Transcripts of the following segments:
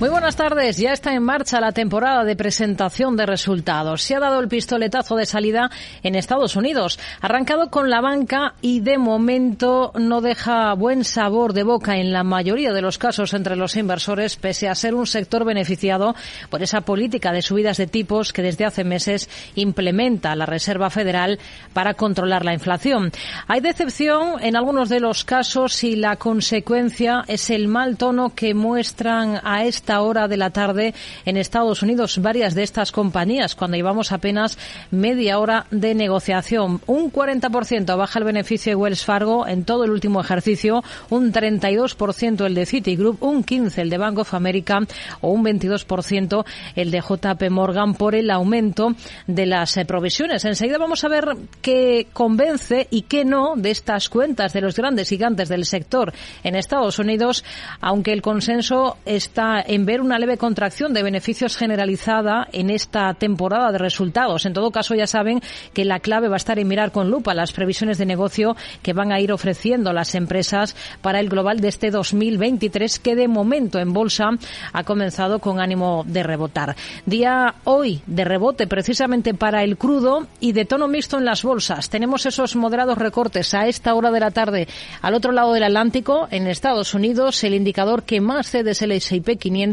Muy buenas tardes. Ya está en marcha la temporada de presentación de resultados. Se ha dado el pistoletazo de salida en Estados Unidos. Arrancado con la banca y de momento no deja buen sabor de boca en la mayoría de los casos entre los inversores, pese a ser un sector beneficiado por esa política de subidas de tipos que desde hace meses implementa la Reserva Federal para controlar la inflación. Hay decepción en algunos de los casos y la consecuencia es el mal tono que muestran a este hora de la tarde en Estados Unidos varias de estas compañías cuando llevamos apenas media hora de negociación. Un 40% baja el beneficio de Wells Fargo en todo el último ejercicio, un 32% el de Citigroup, un 15% el de Bank of America o un 22% el de JP Morgan por el aumento de las eh, provisiones. Enseguida vamos a ver qué convence y qué no de estas cuentas de los grandes gigantes del sector en Estados Unidos, aunque el consenso está en ver una leve contracción de beneficios generalizada en esta temporada de resultados. En todo caso, ya saben que la clave va a estar en mirar con lupa las previsiones de negocio que van a ir ofreciendo las empresas para el global de este 2023, que de momento en bolsa ha comenzado con ánimo de rebotar. Día hoy de rebote precisamente para el crudo y de tono mixto en las bolsas. Tenemos esos moderados recortes a esta hora de la tarde al otro lado del Atlántico, en Estados Unidos, el indicador que más cede es el S&P 500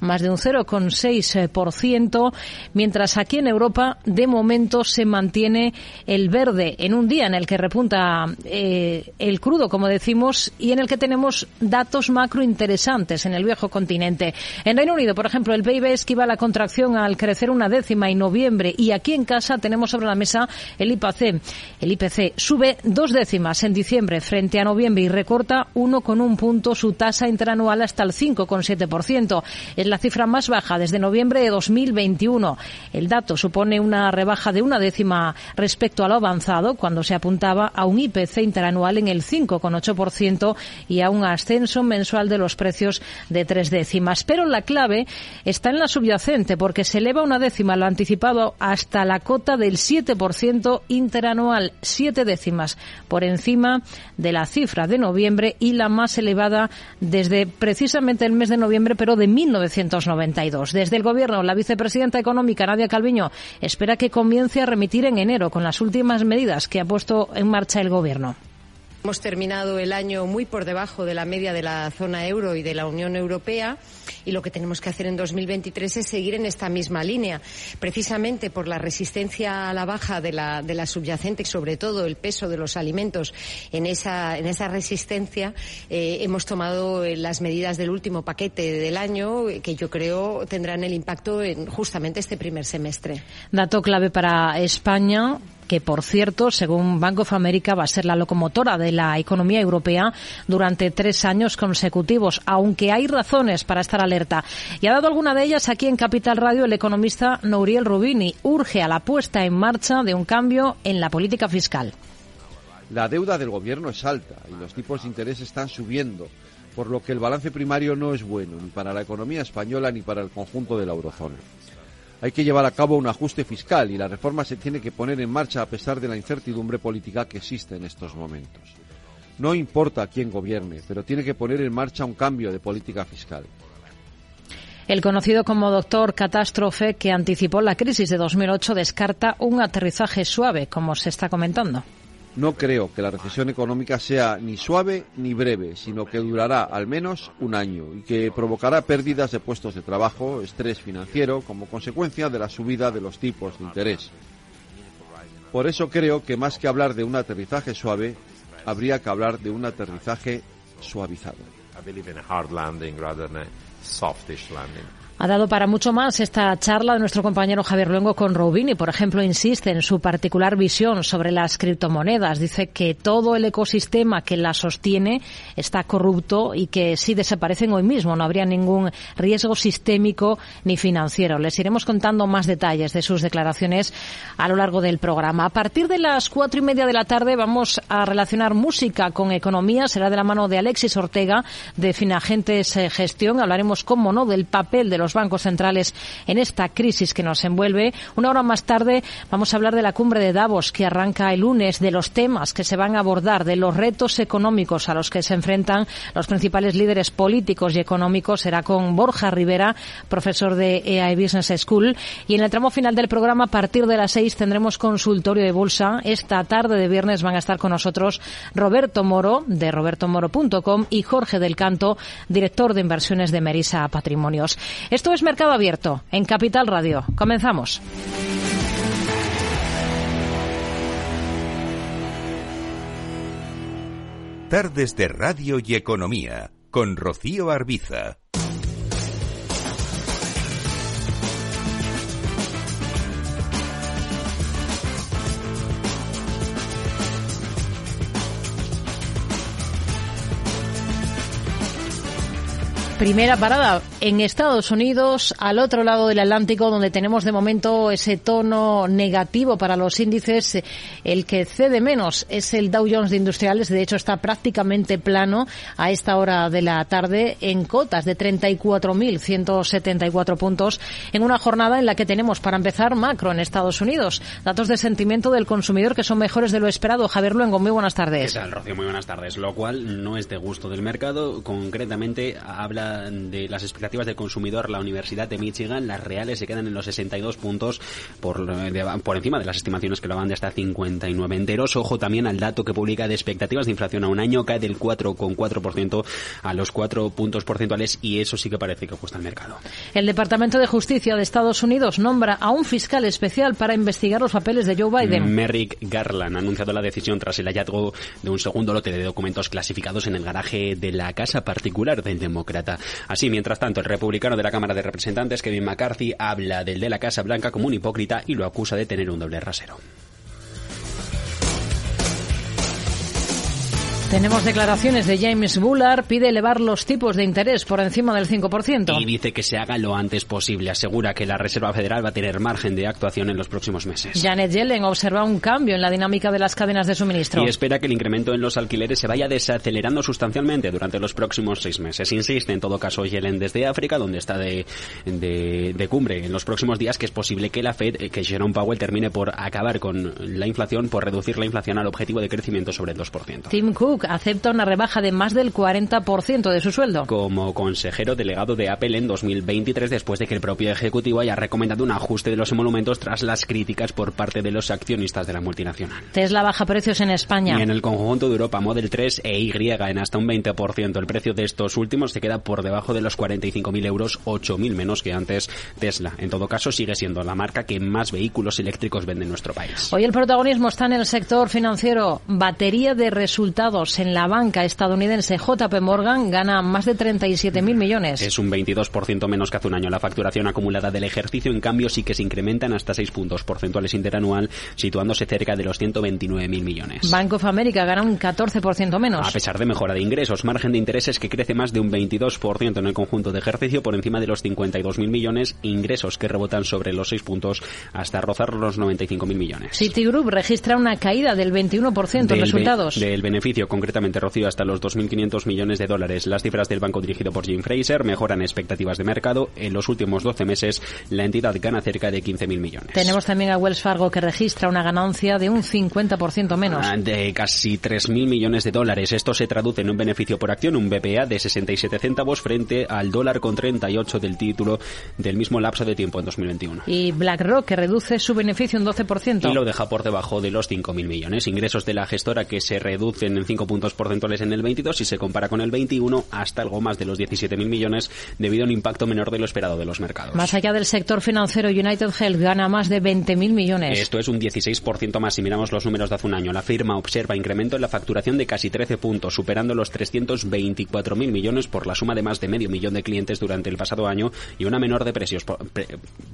más de un 0,6%, mientras aquí en Europa de momento se mantiene el verde en un día en el que repunta eh, el crudo, como decimos, y en el que tenemos datos macro interesantes en el viejo continente. En Reino Unido, por ejemplo, el PIB esquiva la contracción al crecer una décima en noviembre y aquí en casa tenemos sobre la mesa el IPC. El IPC sube dos décimas en diciembre frente a noviembre y recorta uno con un punto su tasa interanual hasta el 5,7%. Es la cifra más baja desde noviembre de 2021. El dato supone una rebaja de una décima respecto a lo avanzado cuando se apuntaba a un IPC interanual en el 5,8% y a un ascenso mensual de los precios de tres décimas. Pero la clave está en la subyacente porque se eleva una décima lo anticipado hasta la cota del 7% interanual, siete décimas por encima de la cifra de noviembre y la más elevada desde precisamente el mes de noviembre pero de 1992. Desde el Gobierno, la vicepresidenta económica, Nadia Calviño, espera que comience a remitir en enero con las últimas medidas que ha puesto en marcha el Gobierno. Hemos terminado el año muy por debajo de la media de la zona euro y de la Unión Europea y lo que tenemos que hacer en 2023 es seguir en esta misma línea, precisamente por la resistencia a la baja de la, de la subyacente y sobre todo el peso de los alimentos en esa, en esa resistencia. Eh, hemos tomado las medidas del último paquete del año que yo creo tendrán el impacto en justamente este primer semestre. Dato clave para España que por cierto, según Bank of America, va a ser la locomotora de la economía europea durante tres años consecutivos, aunque hay razones para estar alerta. Y ha dado alguna de ellas aquí en Capital Radio el economista Nouriel Rubini. Urge a la puesta en marcha de un cambio en la política fiscal. La deuda del gobierno es alta y los tipos de interés están subiendo, por lo que el balance primario no es bueno ni para la economía española ni para el conjunto de la eurozona. Hay que llevar a cabo un ajuste fiscal y la reforma se tiene que poner en marcha a pesar de la incertidumbre política que existe en estos momentos. No importa quién gobierne, pero tiene que poner en marcha un cambio de política fiscal. El conocido como doctor catástrofe que anticipó la crisis de 2008 descarta un aterrizaje suave, como se está comentando. No creo que la recesión económica sea ni suave ni breve, sino que durará al menos un año y que provocará pérdidas de puestos de trabajo, estrés financiero, como consecuencia de la subida de los tipos de interés. Por eso creo que más que hablar de un aterrizaje suave, habría que hablar de un aterrizaje suavizado. Ha dado para mucho más esta charla de nuestro compañero Javier Luengo con Robini. Por ejemplo, insiste en su particular visión sobre las criptomonedas. Dice que todo el ecosistema que las sostiene está corrupto y que si desaparecen hoy mismo no habría ningún riesgo sistémico ni financiero. Les iremos contando más detalles de sus declaraciones a lo largo del programa. A partir de las cuatro y media de la tarde vamos a relacionar música con economía. Será de la mano de Alexis Ortega de Finagentes eh, Gestión. Hablaremos, como no, del papel de los bancos centrales en esta crisis que nos envuelve. Una hora más tarde vamos a hablar de la cumbre de Davos que arranca el lunes, de los temas que se van a abordar, de los retos económicos a los que se enfrentan los principales líderes políticos y económicos. Será con Borja Rivera, profesor de EAI Business School. Y en el tramo final del programa, a partir de las seis, tendremos consultorio de bolsa. Esta tarde de viernes van a estar con nosotros Roberto Moro, de robertomoro.com, y Jorge del Canto, director de inversiones de Merisa Patrimonios. Esto es Mercado Abierto en Capital Radio. Comenzamos. Tardes de Radio y Economía con Rocío Arbiza. Primera parada en Estados Unidos, al otro lado del Atlántico, donde tenemos de momento ese tono negativo para los índices. El que cede menos es el Dow Jones de Industriales. De hecho, está prácticamente plano a esta hora de la tarde en cotas de 34.174 puntos en una jornada en la que tenemos, para empezar, macro en Estados Unidos. Datos de sentimiento del consumidor que son mejores de lo esperado. Javier Luengo, muy buenas tardes. ¿Qué tal, Rocío? Muy buenas tardes. Lo cual no es de gusto del mercado. Concretamente, habla de las expectativas del consumidor, la Universidad de Michigan, las reales se quedan en los 62 puntos por, por encima de las estimaciones que lo van de hasta 59 enteros. Ojo también al dato que publica de expectativas de inflación a un año, cae del 4,4% a los 4 puntos porcentuales y eso sí que parece que ajusta el mercado. El Departamento de Justicia de Estados Unidos nombra a un fiscal especial para investigar los papeles de Joe Biden. Merrick Garland ha anunciado la decisión tras el hallazgo de un segundo lote de documentos clasificados en el garaje de la casa particular del demócrata. Así, mientras tanto, el republicano de la Cámara de Representantes, Kevin McCarthy, habla del de la Casa Blanca como un hipócrita y lo acusa de tener un doble rasero. Tenemos declaraciones de James Bullard, pide elevar los tipos de interés por encima del 5%. Y dice que se haga lo antes posible. Asegura que la Reserva Federal va a tener margen de actuación en los próximos meses. Janet Yellen observa un cambio en la dinámica de las cadenas de suministro. Y espera que el incremento en los alquileres se vaya desacelerando sustancialmente durante los próximos seis meses. Insiste en todo caso Yellen desde África, donde está de, de, de cumbre en los próximos días, que es posible que la Fed, que Jerome Powell termine por acabar con la inflación, por reducir la inflación al objetivo de crecimiento sobre el 2%. Tim Cook acepta una rebaja de más del 40% de su sueldo. Como consejero delegado de Apple en 2023, después de que el propio ejecutivo haya recomendado un ajuste de los emolumentos tras las críticas por parte de los accionistas de la multinacional. Tesla baja precios en España. Y en el conjunto de Europa, Model 3 e Y en hasta un 20%. El precio de estos últimos se queda por debajo de los 45.000 euros, 8.000 menos que antes Tesla. En todo caso, sigue siendo la marca que más vehículos eléctricos vende en nuestro país. Hoy el protagonismo está en el sector financiero. Batería de resultados en la banca estadounidense JP Morgan gana más de 37.000 millones. Es un 22% menos que hace un año. La facturación acumulada del ejercicio, en cambio, sí que se incrementan hasta 6 puntos porcentuales interanual, situándose cerca de los 129.000 millones. Bank of America gana un 14% menos. A pesar de mejora de ingresos, margen de intereses que crece más de un 22% en el conjunto de ejercicio por encima de los 52.000 millones, ingresos que rebotan sobre los 6 puntos hasta rozar los 95.000 millones. Citigroup registra una caída del 21% en resultados. del beneficio, concretamente Rocío, hasta los 2.500 millones de dólares. Las cifras del banco dirigido por Jim Fraser mejoran expectativas de mercado. En los últimos 12 meses, la entidad gana cerca de 15.000 millones. Tenemos también a Wells Fargo que registra una ganancia de un 50% menos. Ah, de casi 3.000 millones de dólares. Esto se traduce en un beneficio por acción, un BPA de 67 céntimos frente al dólar con 38 del título del mismo lapso de tiempo en 2021. Y BlackRock que reduce su beneficio un 12%. Y lo deja por debajo de los 5.000 millones. Ingresos de la gestora que se reducen en 5% 5 puntos porcentuales en el 22 si se compara con el 21 hasta algo más de los 17.000 millones debido a un impacto menor de lo esperado de los mercados. Más allá del sector financiero, United Health gana más de 20.000 millones. Esto es un 16% más si miramos los números de hace un año. La firma observa incremento en la facturación de casi 13 puntos, superando los 324.000 millones por la suma de más de medio millón de clientes durante el pasado año y una menor de precios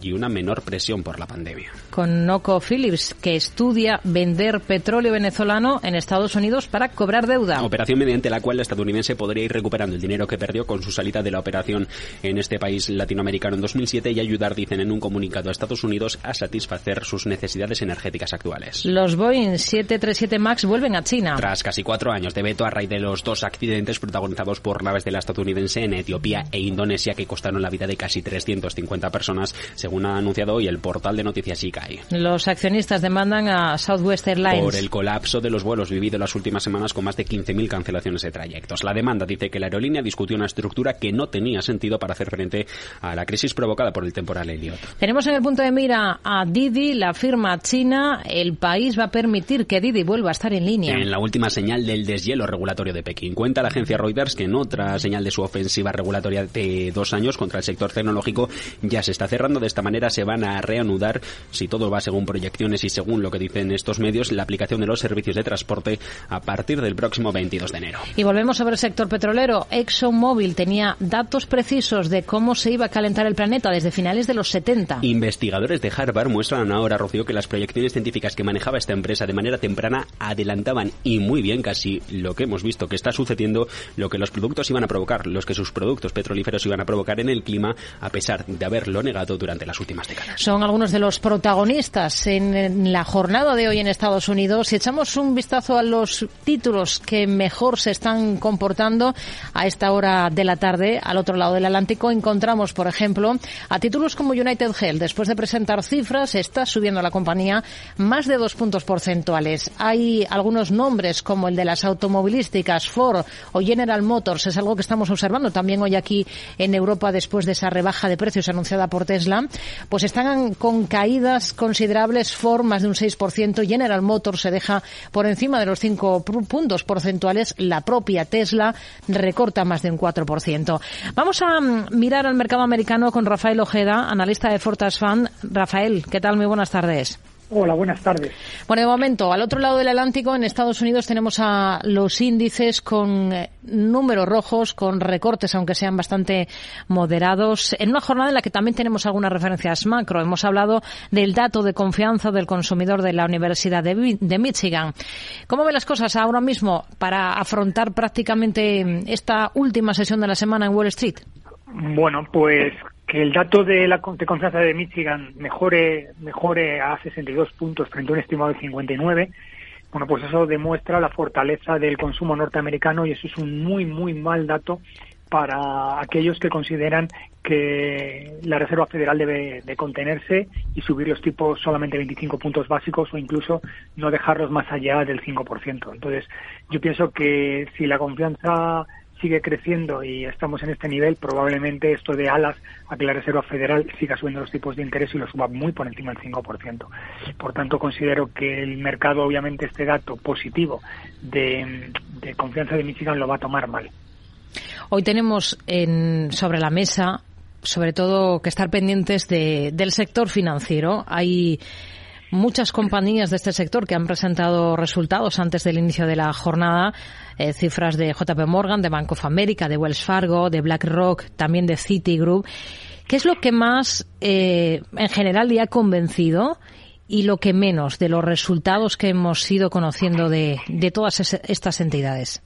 y una menor presión por la pandemia. Con Noco Phillips, que estudia vender petróleo venezolano en Estados Unidos para cobrar deuda. Operación mediante la cual la estadounidense podría ir recuperando el dinero que perdió con su salida de la operación en este país latinoamericano en 2007 y ayudar, dicen en un comunicado a Estados Unidos, a satisfacer sus necesidades energéticas actuales. Los Boeing 737 MAX vuelven a China. Tras casi cuatro años de veto a raíz de los dos accidentes protagonizados por naves de la estadounidense en Etiopía e Indonesia que costaron la vida de casi 350 personas, según ha anunciado hoy el portal de noticias ICAI. Los accionistas demandan a Southwest Airlines por el colapso de los vuelos vivido las últimas semanas con más de 15.000 cancelaciones de trayectos. La demanda dice que la aerolínea discutió una estructura que no tenía sentido para hacer frente a la crisis provocada por el temporal Elliot. Tenemos en el punto de mira a Didi, la firma china. El país va a permitir que Didi vuelva a estar en línea. En la última señal del deshielo regulatorio de Pekín. Cuenta la agencia Reuters que en otra señal de su ofensiva regulatoria de dos años contra el sector tecnológico ya se está cerrando. De esta manera se van a reanudar, si todo va según proyecciones y según lo que dicen estos medios, la aplicación de los servicios de transporte a partir del próximo 22 de enero. Y volvemos ver el sector petrolero. ExxonMobil tenía datos precisos de cómo se iba a calentar el planeta desde finales de los 70. Investigadores de Harvard muestran ahora, Rocío, que las proyecciones científicas que manejaba esta empresa de manera temprana adelantaban y muy bien casi lo que hemos visto que está sucediendo, lo que los productos iban a provocar, los que sus productos petrolíferos iban a provocar en el clima, a pesar de haberlo negado durante las últimas décadas. Son algunos de los protagonistas en la jornada de hoy en Estados Unidos. Si echamos un vistazo a los títulos que mejor se están comportando a esta hora de la tarde, al otro lado del Atlántico, encontramos, por ejemplo, a títulos como United Health. Después de presentar cifras, está subiendo la compañía más de dos puntos porcentuales. Hay algunos nombres como el de las automovilísticas, Ford o General Motors. Es algo que estamos observando también hoy aquí en Europa después de esa rebaja de precios anunciada por Tesla. Pues están con caídas considerables. Ford más de un 6%. General Motors se deja por encima de los cinco puntos porcentuales. La propia Tesla recorta más de un 4%. Vamos a mm, mirar al mercado americano con Rafael Ojeda, analista de Fortas Fan. Rafael, ¿qué tal? Muy buenas tardes. Hola, buenas tardes. Bueno, de momento, al otro lado del Atlántico, en Estados Unidos, tenemos a los índices con eh, números rojos, con recortes, aunque sean bastante moderados, en una jornada en la que también tenemos algunas referencias macro. Hemos hablado del dato de confianza del consumidor de la Universidad de, de Michigan. ¿Cómo ven las cosas ahora mismo para afrontar prácticamente esta última sesión de la semana en Wall Street? Bueno, pues que el dato de la de confianza de Michigan mejore mejore a 62 puntos frente a un estimado de 59 bueno pues eso demuestra la fortaleza del consumo norteamericano y eso es un muy muy mal dato para aquellos que consideran que la Reserva Federal debe de contenerse y subir los tipos solamente 25 puntos básicos o incluso no dejarlos más allá del 5%. Entonces, yo pienso que si la confianza sigue creciendo y estamos en este nivel, probablemente esto de alas a que la Reserva Federal siga subiendo los tipos de interés y lo suba muy por encima del 5%. Por tanto, considero que el mercado, obviamente, este dato positivo de, confianza de Michigan lo va a tomar mal. Hoy tenemos en, sobre la mesa, sobre todo, que estar pendientes de, del sector financiero. Hay muchas compañías de este sector que han presentado resultados antes del inicio de la jornada, eh, cifras de JP Morgan, de Bank of America, de Wells Fargo, de BlackRock, también de Citigroup. ¿Qué es lo que más eh, en general le ha convencido y lo que menos de los resultados que hemos ido conociendo de, de todas estas entidades?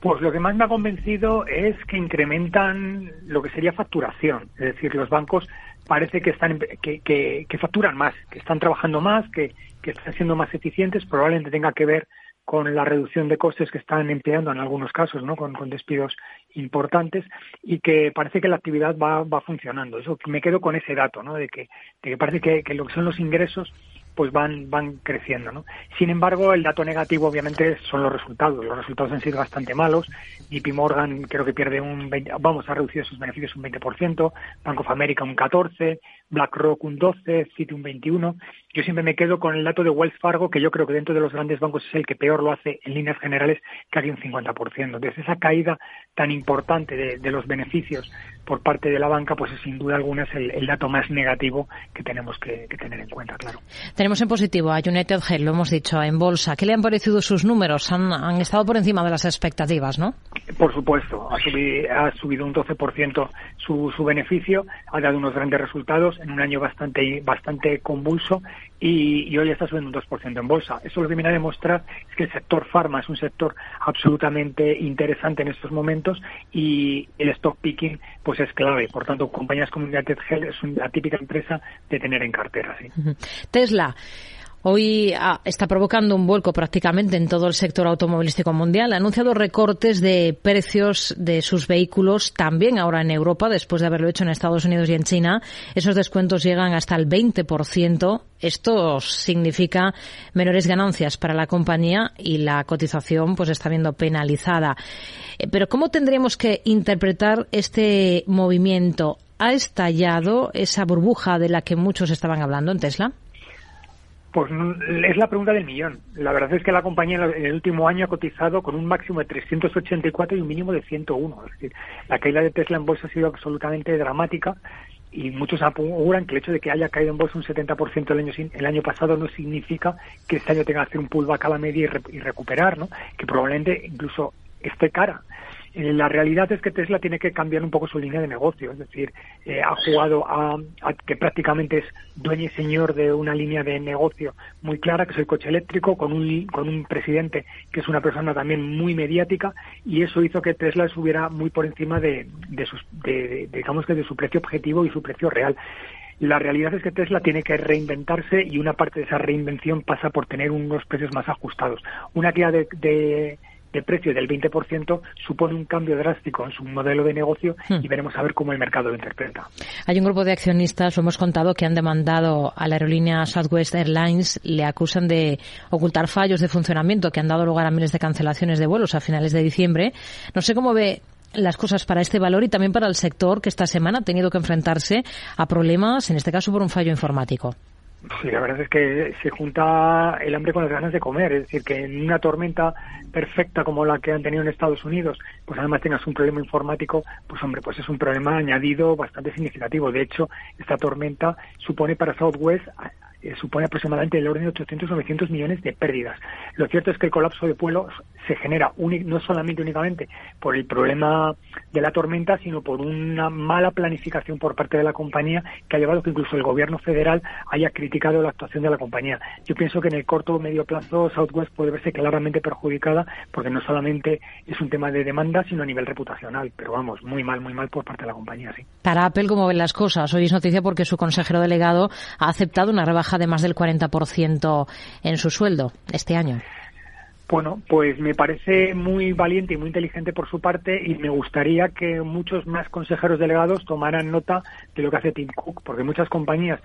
Pues lo que más me ha convencido es que incrementan lo que sería facturación. Es decir, los bancos parece que están que, que, facturan más, que están trabajando más, que, que están siendo más eficientes, probablemente tenga que ver con la reducción de costes que están empleando en algunos casos, ¿no? Con, con despidos importantes y que parece que la actividad va, va funcionando. Eso me quedo con ese dato, ¿no? De que, de que parece que, que lo que son los ingresos pues van, van creciendo. ¿no? Sin embargo, el dato negativo obviamente son los resultados. Los resultados han sido bastante malos. JP Morgan creo que pierde un 20, vamos, ha reducido sus beneficios un 20%, Bank of America un 14%, BlackRock un 12, Citi un 21. Yo siempre me quedo con el dato de Wells Fargo, que yo creo que dentro de los grandes bancos es el que peor lo hace en líneas generales, casi un 50%. Desde esa caída tan importante de, los beneficios por parte de la banca, pues sin duda alguna es el, dato más negativo que tenemos que, tener en cuenta, claro. Tenemos en positivo a United Health, lo hemos dicho, en bolsa. ¿Qué le han parecido sus números? Han, han estado por encima de las expectativas, ¿no? Por supuesto, ha subido, ha subido un 12% su, su beneficio, ha dado unos grandes resultados en un año bastante, bastante convulso y, hoy está subiendo un 2% en bolsa. Eso lo que viene a demostrar es que el sector farma es un sector absolutamente interesante en estos momentos y el stock picking pues es clave. Por tanto, compañías como United Health es una típica empresa de tener en cartera. Tesla. Hoy ah, está provocando un vuelco prácticamente en todo el sector automovilístico mundial. Ha anunciado recortes de precios de sus vehículos también ahora en Europa, después de haberlo hecho en Estados Unidos y en China. Esos descuentos llegan hasta el 20%. Esto significa menores ganancias para la compañía y la cotización pues está viendo penalizada. Eh, pero ¿cómo tendríamos que interpretar este movimiento? ¿Ha estallado esa burbuja de la que muchos estaban hablando en Tesla? Pues es la pregunta del millón. La verdad es que la compañía en el último año ha cotizado con un máximo de 384 y un mínimo de 101. Es decir, la caída de Tesla en bolsa ha sido absolutamente dramática y muchos aseguran que el hecho de que haya caído en bolsa un 70% el año, el año pasado no significa que este año tenga que hacer un pullback a la media y, y recuperar, ¿no? que probablemente incluso esté cara. Eh, la realidad es que Tesla tiene que cambiar un poco su línea de negocio, es decir, eh, ha jugado a, que prácticamente es dueño y señor de una línea de negocio muy clara, que es el coche eléctrico, con un, con un presidente que es una persona también muy mediática, y eso hizo que Tesla subiera muy por encima de, de, sus, de, digamos que de su precio objetivo y su precio real. La realidad es que Tesla tiene que reinventarse y una parte de esa reinvención pasa por tener unos precios más ajustados. Una guía de, de de precio del 20% supone un cambio drástico en su modelo de negocio hmm. y veremos a ver cómo el mercado lo interpreta. Hay un grupo de accionistas, lo hemos contado, que han demandado a la aerolínea Southwest Airlines, le acusan de ocultar fallos de funcionamiento que han dado lugar a miles de cancelaciones de vuelos a finales de diciembre. No sé cómo ve las cosas para este valor y también para el sector que esta semana ha tenido que enfrentarse a problemas, en este caso por un fallo informático. Sí, la verdad es que se junta el hambre con las ganas de comer. Es decir, que en una tormenta perfecta como la que han tenido en Estados Unidos, pues además tengas un problema informático, pues hombre, pues es un problema añadido bastante significativo. De hecho, esta tormenta supone para Southwest supone aproximadamente el orden de 800 o 900 millones de pérdidas. Lo cierto es que el colapso de vuelos se genera no solamente únicamente por el problema de la tormenta, sino por una mala planificación por parte de la compañía que ha llevado a que incluso el gobierno federal haya criticado la actuación de la compañía. Yo pienso que en el corto o medio plazo Southwest puede verse claramente perjudicada porque no solamente es un tema de demanda, sino a nivel reputacional. Pero vamos, muy mal, muy mal por parte de la compañía. Para Apple, ¿cómo ven las cosas? Hoy es noticia porque su consejero delegado ha aceptado una rebaja de más del 40% en su sueldo este año. Bueno, pues me parece muy valiente y muy inteligente por su parte y me gustaría que muchos más consejeros delegados tomaran nota de lo que hace Tim Cook, porque muchas compañías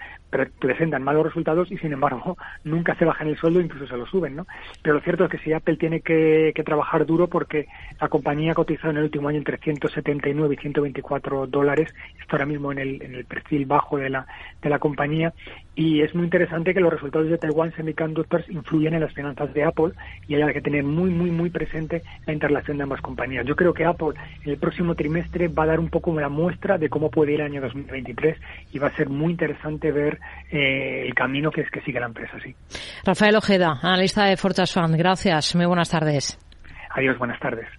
presentan malos resultados y sin embargo nunca se bajan el sueldo, incluso se lo suben, ¿no? Pero lo cierto es que si Apple tiene que, trabajar duro porque la compañía ha cotizado en el último año entre 179 y 124 dólares, está ahora mismo en el, en el perfil bajo de la, de la compañía y es muy interesante que los resultados de Taiwan Semiconductors influyen en las finanzas de Apple y haya que tener muy, muy, muy presente la interrelación de ambas compañías. Yo creo que Apple en el próximo trimestre va a dar un poco la muestra de cómo puede ir el año 2023 y va a ser muy interesante ver eh, el camino que es que sigue la empresa. Sí. Rafael Ojeda, analista de Fortas Fund. Gracias. Muy buenas tardes. Adiós, buenas tardes.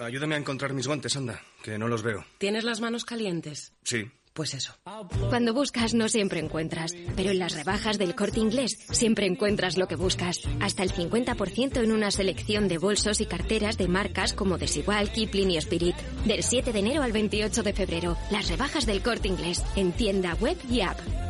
Ayúdame a encontrar mis guantes, anda, que no los veo. ¿Tienes las manos calientes? Sí, Pues eso. Cuando buscas no siempre encuentras, pero en las rebajas del corte inglés siempre encuentras lo que buscas. Hasta el 50% en una selección de bolsos y carteras de marcas como Desigual, Kipling y Spirit. Del 7 de enero al 28 de febrero, las rebajas del corte inglés en tienda web y app.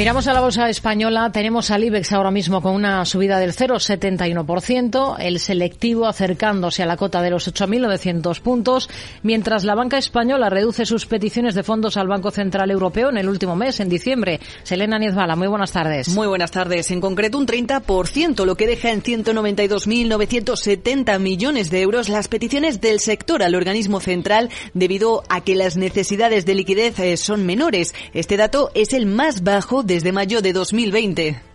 Miramos a la bolsa española, tenemos al IBEX ahora mismo con una subida del 0,71%, el selectivo acercándose a la cota de los 8.900 puntos, mientras la banca española reduce sus peticiones de fondos al Banco Central Europeo en el último mes, en diciembre. Selena Niezbala, muy buenas tardes. Muy buenas tardes. En concreto, un 30%, lo que deja en 192.970 millones de euros las peticiones del sector al organismo central debido a que las necesidades de liquidez eh, son menores. Este dato es el más bajo desde mayo de 2020.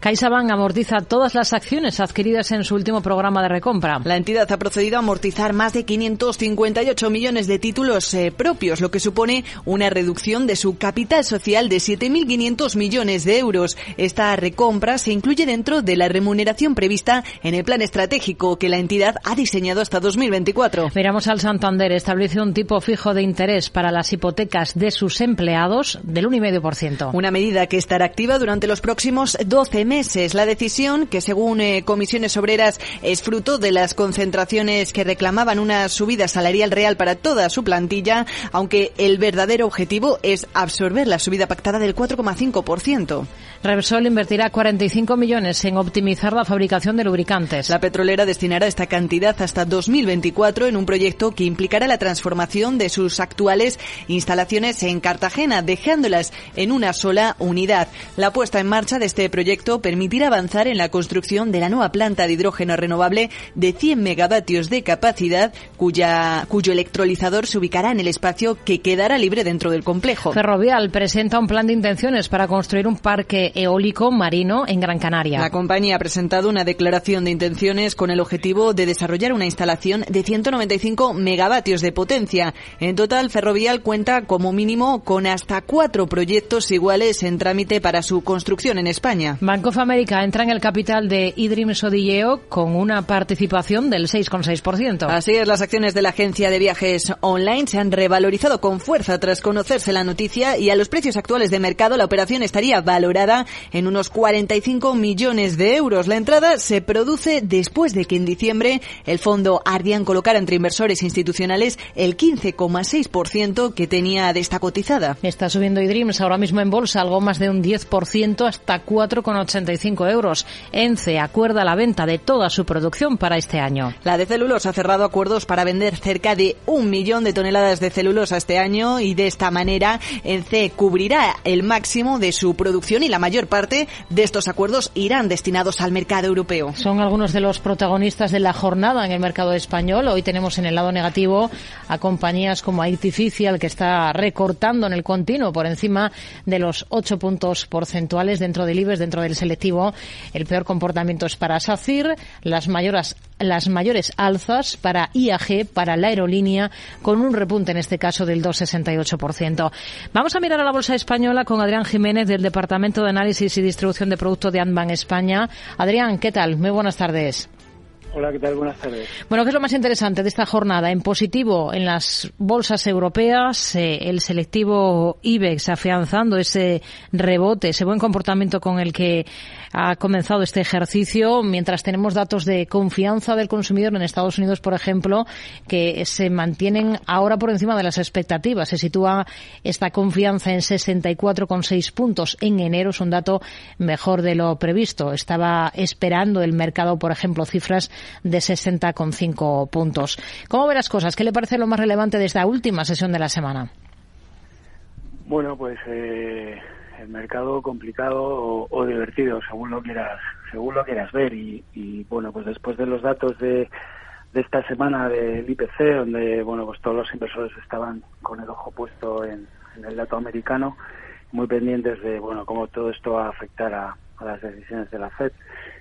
CaixaBank amortiza todas las acciones adquiridas en su último programa de recompra. La entidad ha procedido a amortizar más de 558 millones de títulos eh, propios, lo que supone una reducción de su capital social de 7.500 millones de euros. Esta recompra se incluye dentro de la remuneración prevista en el plan estratégico que la entidad ha diseñado hasta 2024. Miramos al Santander. Establece un tipo fijo de interés para las hipotecas de sus empleados del 1,5%. Una medida que estará activa durante los próximos 12 meses. La decisión, que según eh, comisiones obreras es fruto de las concentraciones que reclamaban una subida salarial real para toda su plantilla, aunque el verdadero objetivo es absorber la subida pactada del 4,5%. Repsol invertirá 45 millones en optimizar la fabricación de lubricantes. La petrolera destinará esta cantidad hasta 2024 en un proyecto que implicará la transformación de sus actuales instalaciones en Cartagena, dejándolas en una sola unidad. La puesta en marcha de este proyecto permitirá avanzar en la construcción de la nueva planta de hidrógeno renovable de 100 megavatios de capacidad, cuya, cuyo electrolizador se ubicará en el espacio que quedará libre dentro del complejo. Ferrovial presenta un plan de intenciones para construir un parque eólico marino en Gran Canaria. La compañía ha presentado una declaración de intenciones con el objetivo de desarrollar una instalación de 195 megavatios de potencia. En total, Ferrovial cuenta como mínimo con hasta cuatro proyectos iguales en trámite para su construcción en España. Banco of America entra en el capital de Idrim Sodilleo con una participación del 6,6%. Así es, las acciones de la agencia de viajes online se han revalorizado con fuerza tras conocerse la noticia y a los precios actuales de mercado la operación estaría valorada en unos 45 millones de euros. La entrada se produce después de que en diciembre el fondo Ardian colocara entre inversores institucionales el 15,6% que tenía de esta cotizada. Está subiendo iDreams ahora mismo en bolsa algo más de un 10% hasta 4,85 euros. ENCE acuerda la venta de toda su producción para este año. La de celulosa ha cerrado acuerdos para vender cerca de un millón de toneladas de celulosa este año y de esta manera ENCE cubrirá el máximo de su producción y la mayor parte de estos acuerdos irán destinados al mercado europeo. Son algunos de los protagonistas de la jornada en el mercado español. Hoy tenemos en el lado negativo a compañías como Artificial, que está recortando en el continuo por encima de los 8 puntos porcentuales dentro del IBEX, dentro del selectivo. El peor comportamiento es para SACIR, las mayores, las mayores alzas para IAG, para la aerolínea, con un repunte en este caso del 2,68%. Vamos a mirar a la bolsa española con Adrián Jiménez del Departamento de Análisis y Distribución de Productos de Anban España. Adrián, ¿qué tal? Muy buenas tardes. Hola, ¿qué tal? Buenas tardes. Bueno, ¿qué es lo más interesante de esta jornada? En positivo, en las bolsas europeas, eh, el selectivo IBEX afianzando ese rebote, ese buen comportamiento con el que ha comenzado este ejercicio, mientras tenemos datos de confianza del consumidor en Estados Unidos, por ejemplo, que se mantienen ahora por encima de las expectativas. Se sitúa esta confianza en 64,6 puntos en enero, es un dato mejor de lo previsto. Estaba esperando el mercado, por ejemplo, cifras de 60,5 puntos. ¿Cómo ve las cosas? ¿Qué le parece lo más relevante de esta última sesión de la semana? Bueno, pues eh, el mercado complicado o, divertido, según lo quieras, según lo quieras ver. Y, bueno, pues después de los datos de, de esta semana del IPC, donde bueno, pues todos los inversores estaban con el ojo puesto en, el dato americano, muy pendientes de bueno cómo todo esto va a afectar a, las decisiones de la Fed.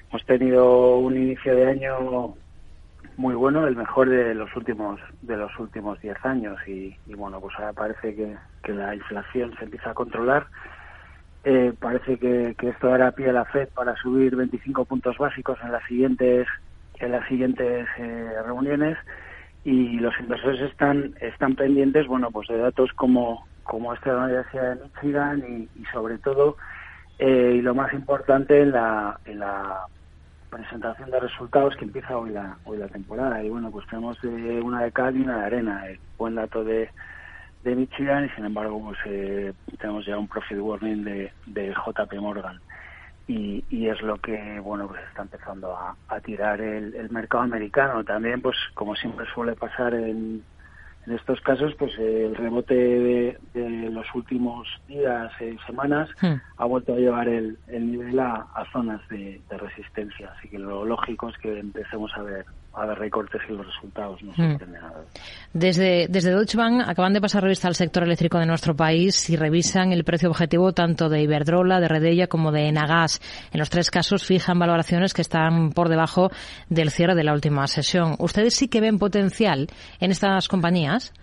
Hemos tenido un inicio de año muy bueno, el mejor de los últimos de los últimos 10 años y, bueno, pues ahora parece que, que la inflación se empieza a controlar. Eh, parece que, esto dará pie a la Fed para subir 25 puntos básicos en las siguientes en las siguientes eh, reuniones y los inversores están están pendientes bueno pues de datos como como este de la Universidad de Michigan y, sobre todo eh, y lo más importante en la en la presentación de resultados que empieza hoy la hoy la temporada. Y bueno pues tenemos una de cal y una de arena. El buen dato de de Michigan y sin embargo pues eh, tenemos ya un profit warning de, de JP Morgan. Y, y, es lo que bueno pues está empezando a, a tirar el, el, mercado americano. También pues como siempre suele pasar en, en estos casos pues el rebote de, de los últimos días y semanas hmm. ha vuelto a llevar el, el nivel a, a zonas de, de, resistencia así que lo lógico es que empecemos a ver a ver recortes y los resultados no nada. Desde, desde Deutsche Bank acaban de pasar revista al sector eléctrico de nuestro país y revisan el precio objetivo tanto de Iberdrola, de Redella como de Enagas. En los tres casos fijan valoraciones que están por debajo del cierre de la última sesión. ¿Ustedes sí que ven potencial en estas compañías?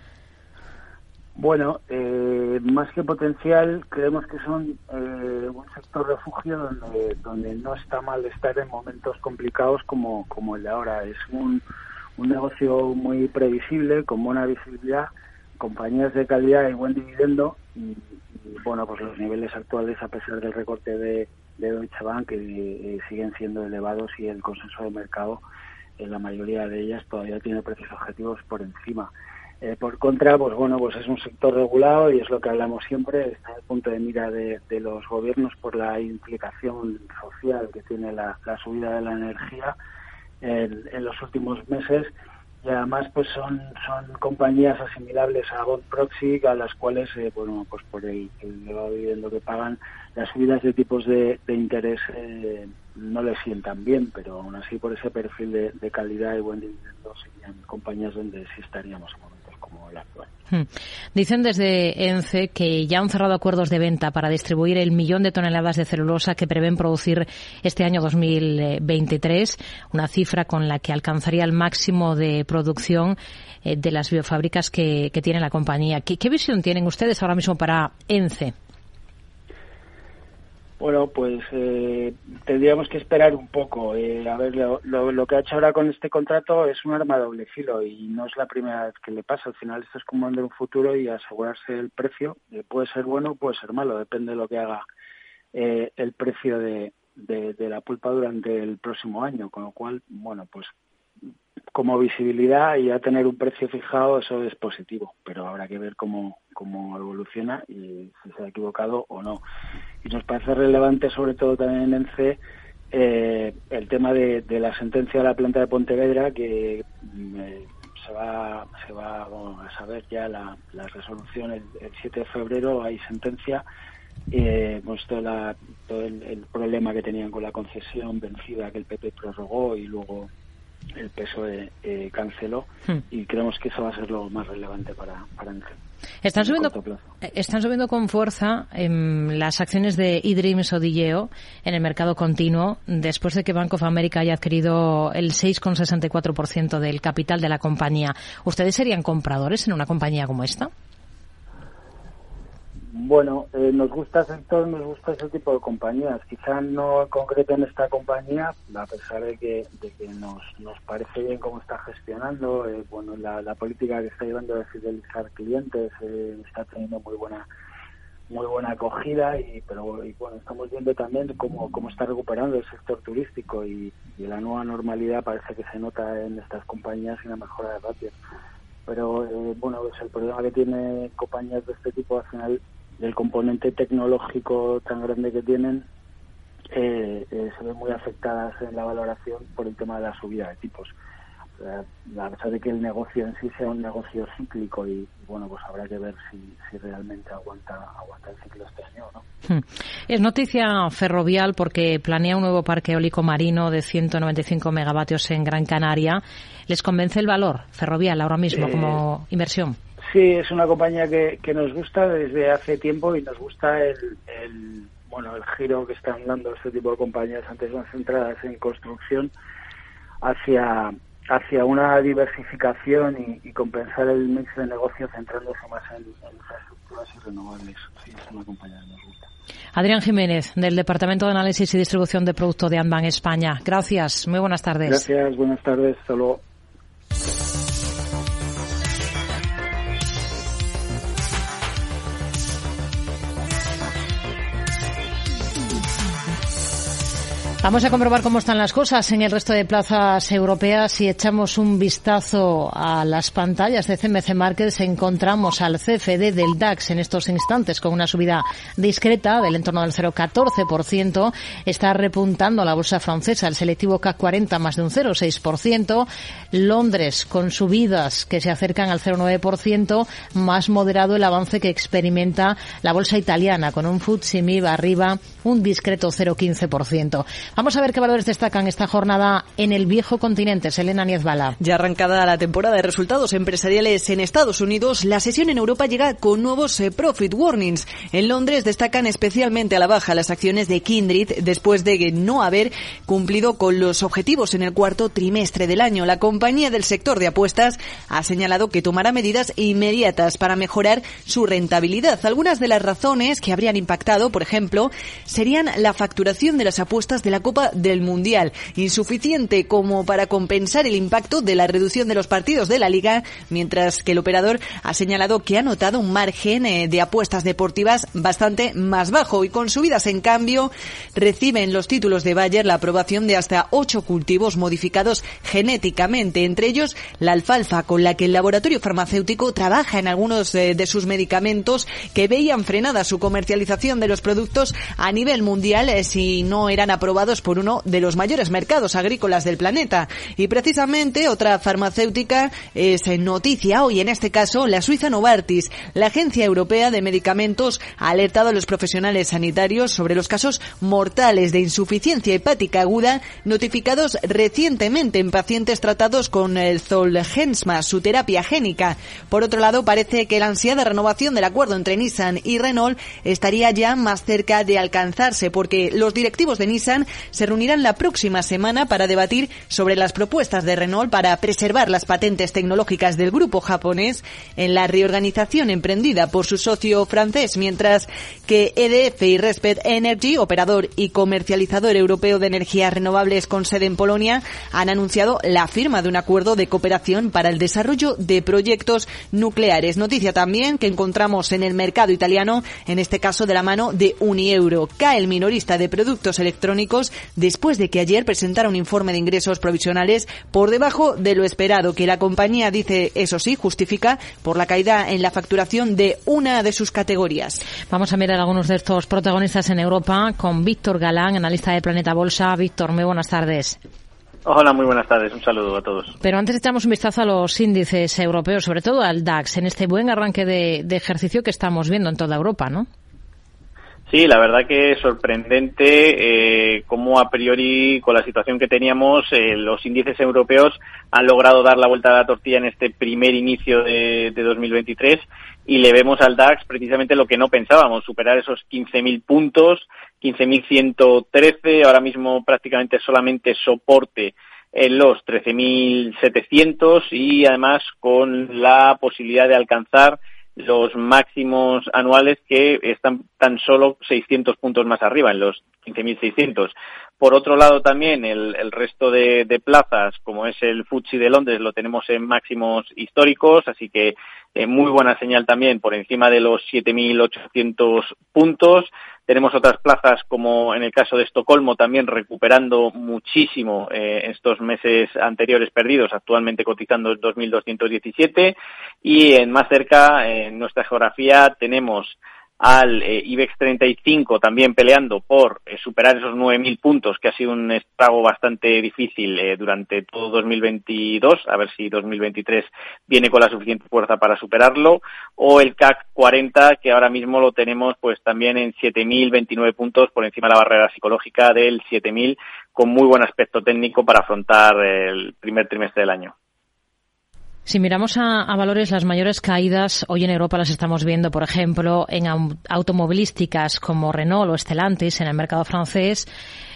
Bueno, eh, más que potencial, creemos que son eh, un sector refugio donde, donde no está mal estar en momentos complicados como, como el de ahora. Es un, un negocio muy previsible, con buena visibilidad, compañías de calidad y buen dividendo. Y, bueno, pues los niveles actuales, a pesar del recorte de, de Deutsche Bank, que eh, siguen siendo elevados y el consenso de mercado en la mayoría de ellas todavía tiene precios objetivos por encima. Eh, por contra, pues bueno, pues es un sector regulado y es lo que hablamos siempre, está el punto de mira de, los gobiernos por la implicación social que tiene la, subida de la energía en, los últimos meses. Y además pues son son compañías asimilables a Bond Proxy a las cuales eh, bueno pues por el, elevado dividendo que pagan las subidas de tipos de, interés eh, no les sientan bien pero aún así por ese perfil de, calidad y buen dividendo serían compañías donde sí estaríamos Hmm. Dicen desde ENCE que ya han cerrado acuerdos de venta para distribuir el millón de toneladas de celulosa que prevén producir este año 2023, una cifra con la que alcanzaría el máximo de producción eh, de las biofábricas que, tiene la compañía. ¿Qué visión tienen ustedes ahora mismo para ENCE? Bueno, pues eh, tendríamos que esperar un poco. Eh, a ver, lo, lo, que ha hecho ahora con este contrato es un arma doble filo y no es la primera vez que le pasa. Al final esto es como vender un futuro y asegurarse el precio. Eh, puede ser bueno, puede ser malo, depende de lo que haga eh, el precio de la pulpa durante el próximo año. Con lo cual, bueno, pues como visibilidad y a tener un precio fijado, eso es positivo, pero habrá que ver cómo, cómo evoluciona y si se ha equivocado o no. Y nos parece relevante, sobre todo también en C, eh, el tema de, la sentencia de la planta de Pontevedra, que mm, eh, se va, se va a saber ya la, resolución el, 7 de febrero, hay sentencia. Eh, pues todo, el, el, problema que tenían con la concesión vencida que el PP prorrogó y luego el PSOE eh, canceló hmm. y creemos que eso va a ser lo más relevante para, para están subiendo, eh, están subiendo con fuerza em, las acciones de eDreams o Digeo en el mercado continuo después de que Bank of America haya adquirido el 6,64% del capital de la compañía. ¿Ustedes serían compradores en una compañía como esta? Bueno, eh, nos gusta sector, nos gusta ese tipo de compañías. Quizá no en concreto en esta compañía, a pesar de que, de que nos, nos parece bien cómo está gestionando. Eh, bueno, la, política que está llevando de fidelizar clientes eh, está teniendo muy buena muy buena acogida y pero bueno estamos viendo también cómo, cómo está recuperando el sector turístico y, la nueva normalidad parece que se nota en estas compañías y una mejora de ratio pero bueno pues el problema que tiene compañías de este tipo al final del componente tecnológico tan grande que tienen eh, eh, se ven muy afectadas en la valoración por el tema de la subida de tipos. La verdad de que el negocio en sí sea un negocio cíclico y, bueno, pues habrá que ver si, si realmente aguanta, aguanta el ciclo este año no. Hmm. Es noticia ferrovial porque planea un nuevo parque eólico marino de 195 megavatios en Gran Canaria. ¿Les convence el valor ferrovial ahora mismo como inversión? Sí, es una compañía que, que nos gusta desde hace tiempo y nos gusta el, el bueno el giro que están dando este tipo de compañías antes más centradas en construcción hacia hacia una diversificación y, compensar el mix de negocio centrándose más en, infraestructuras y renovables. Sí, es una compañía que nos gusta. Adrián Jiménez, del Departamento de Análisis y Distribución de Producto de Anban España. Gracias, muy buenas tardes. Gracias, buenas tardes. Hasta luego. Vamos a comprobar cómo están las cosas en el resto de plazas europeas y echamos un vistazo a las pantallas de CMC Markets. Encontramos al CFD del DAX en estos instantes con una subida discreta del entorno del 0,14%. Está repuntando la bolsa francesa, el selectivo CAC 40 más de un 0,6%. Londres con subidas que se acercan al 0,9%. Más moderado el avance que experimenta la bolsa italiana con un FTSE MIB arriba un discreto 0,15%. Vamos a ver qué valores destacan esta jornada en el viejo continente. Selena Niezbala. Ya arrancada la temporada de resultados empresariales en Estados Unidos, la sesión en Europa llega con nuevos eh, profit warnings. En Londres destacan especialmente a la baja las acciones de Kindred después de no haber cumplido con los objetivos en el cuarto trimestre del año. La compañía del sector de apuestas ha señalado que tomará medidas inmediatas para mejorar su rentabilidad. Algunas de las razones que habrían impactado, por ejemplo, serían la facturación de las apuestas de la Copa del Mundial, insuficiente como para compensar el impacto de la reducción de los partidos de la liga, mientras que el operador ha señalado que ha notado un margen eh, de apuestas deportivas bastante más bajo y con subidas en cambio reciben los títulos de Bayer la aprobación de hasta ocho cultivos modificados genéticamente, entre ellos la alfalfa con la que el laboratorio farmacéutico trabaja en algunos eh, de sus medicamentos que veían frenada su comercialización de los productos a nivel mundial eh, si no eran aprobados por uno de los mayores mercados agrícolas del planeta. Y precisamente otra farmacéutica es noticia hoy, en este caso la Suiza Novartis. La Agencia Europea de Medicamentos ha alertado a los profesionales sanitarios sobre los casos mortales de insuficiencia hepática aguda notificados recientemente en pacientes tratados con el Zolgensma, su terapia génica. Por otro lado, parece que la ansiada renovación del acuerdo entre Nissan y Renault estaría ya más cerca de alcanzarse porque los directivos de Nissan se reunirán la próxima semana para debatir sobre las propuestas de Renault para preservar las patentes tecnológicas del grupo japonés en la reorganización emprendida por su socio francés, mientras que EDF y Respect Energy, operador y comercializador europeo de energías renovables con sede en Polonia, han anunciado la firma de un acuerdo de cooperación para el desarrollo de proyectos nucleares. Noticia también que encontramos en el mercado italiano, en este caso de la mano de Unieuro. Cae el minorista de productos electrónicos después de que ayer presentara un informe de ingresos provisionales por debajo de lo esperado, que la compañía dice, eso sí, justifica por la caída en la facturación de una de sus categorías. Vamos a mirar algunos de estos protagonistas en Europa con Víctor Galán, analista de Planeta Bolsa. Víctor, muy buenas tardes. Hola, muy buenas tardes. Un saludo a todos. Pero antes echamos un vistazo a los índices europeos, sobre todo al DAX, en este buen arranque de, de ejercicio que estamos viendo en toda Europa, ¿no? Sí, la verdad que es sorprendente eh, cómo a priori con la situación que teníamos eh, los índices europeos han logrado dar la vuelta a la tortilla en este primer inicio de, de 2023 y le vemos al DAX precisamente lo que no pensábamos, superar esos 15.000 puntos, 15.113, ahora mismo prácticamente solamente soporte en los 13.700 y además con la posibilidad de alcanzar los máximos anuales que están tan solo 600 puntos más arriba, en los 15.600. Por otro lado, también el, resto de, de, plazas, como es el FTSE de Londres, lo tenemos en máximos históricos, así que eh, muy buena señal también por encima de los 7.800 puntos. Tenemos otras plazas, como en el caso de Estocolmo, también recuperando muchísimo eh, estos meses anteriores perdidos, actualmente cotizando 2.217. Y en más cerca, en nuestra geografía, tenemos al eh, IBEX 35 también peleando por eh, superar esos 9.000 puntos, que ha sido un estrago bastante difícil eh, durante todo 2022, a ver si 2023 viene con la suficiente fuerza para superarlo, o el CAC 40, que ahora mismo lo tenemos pues también en 7.029 puntos por encima de la barrera psicológica del 7.000, con muy buen aspecto técnico para afrontar el primer trimestre del año. Si miramos a, valores, las mayores caídas hoy en Europa las estamos viendo, por ejemplo, en automovilísticas como Renault o Stellantis en el mercado francés,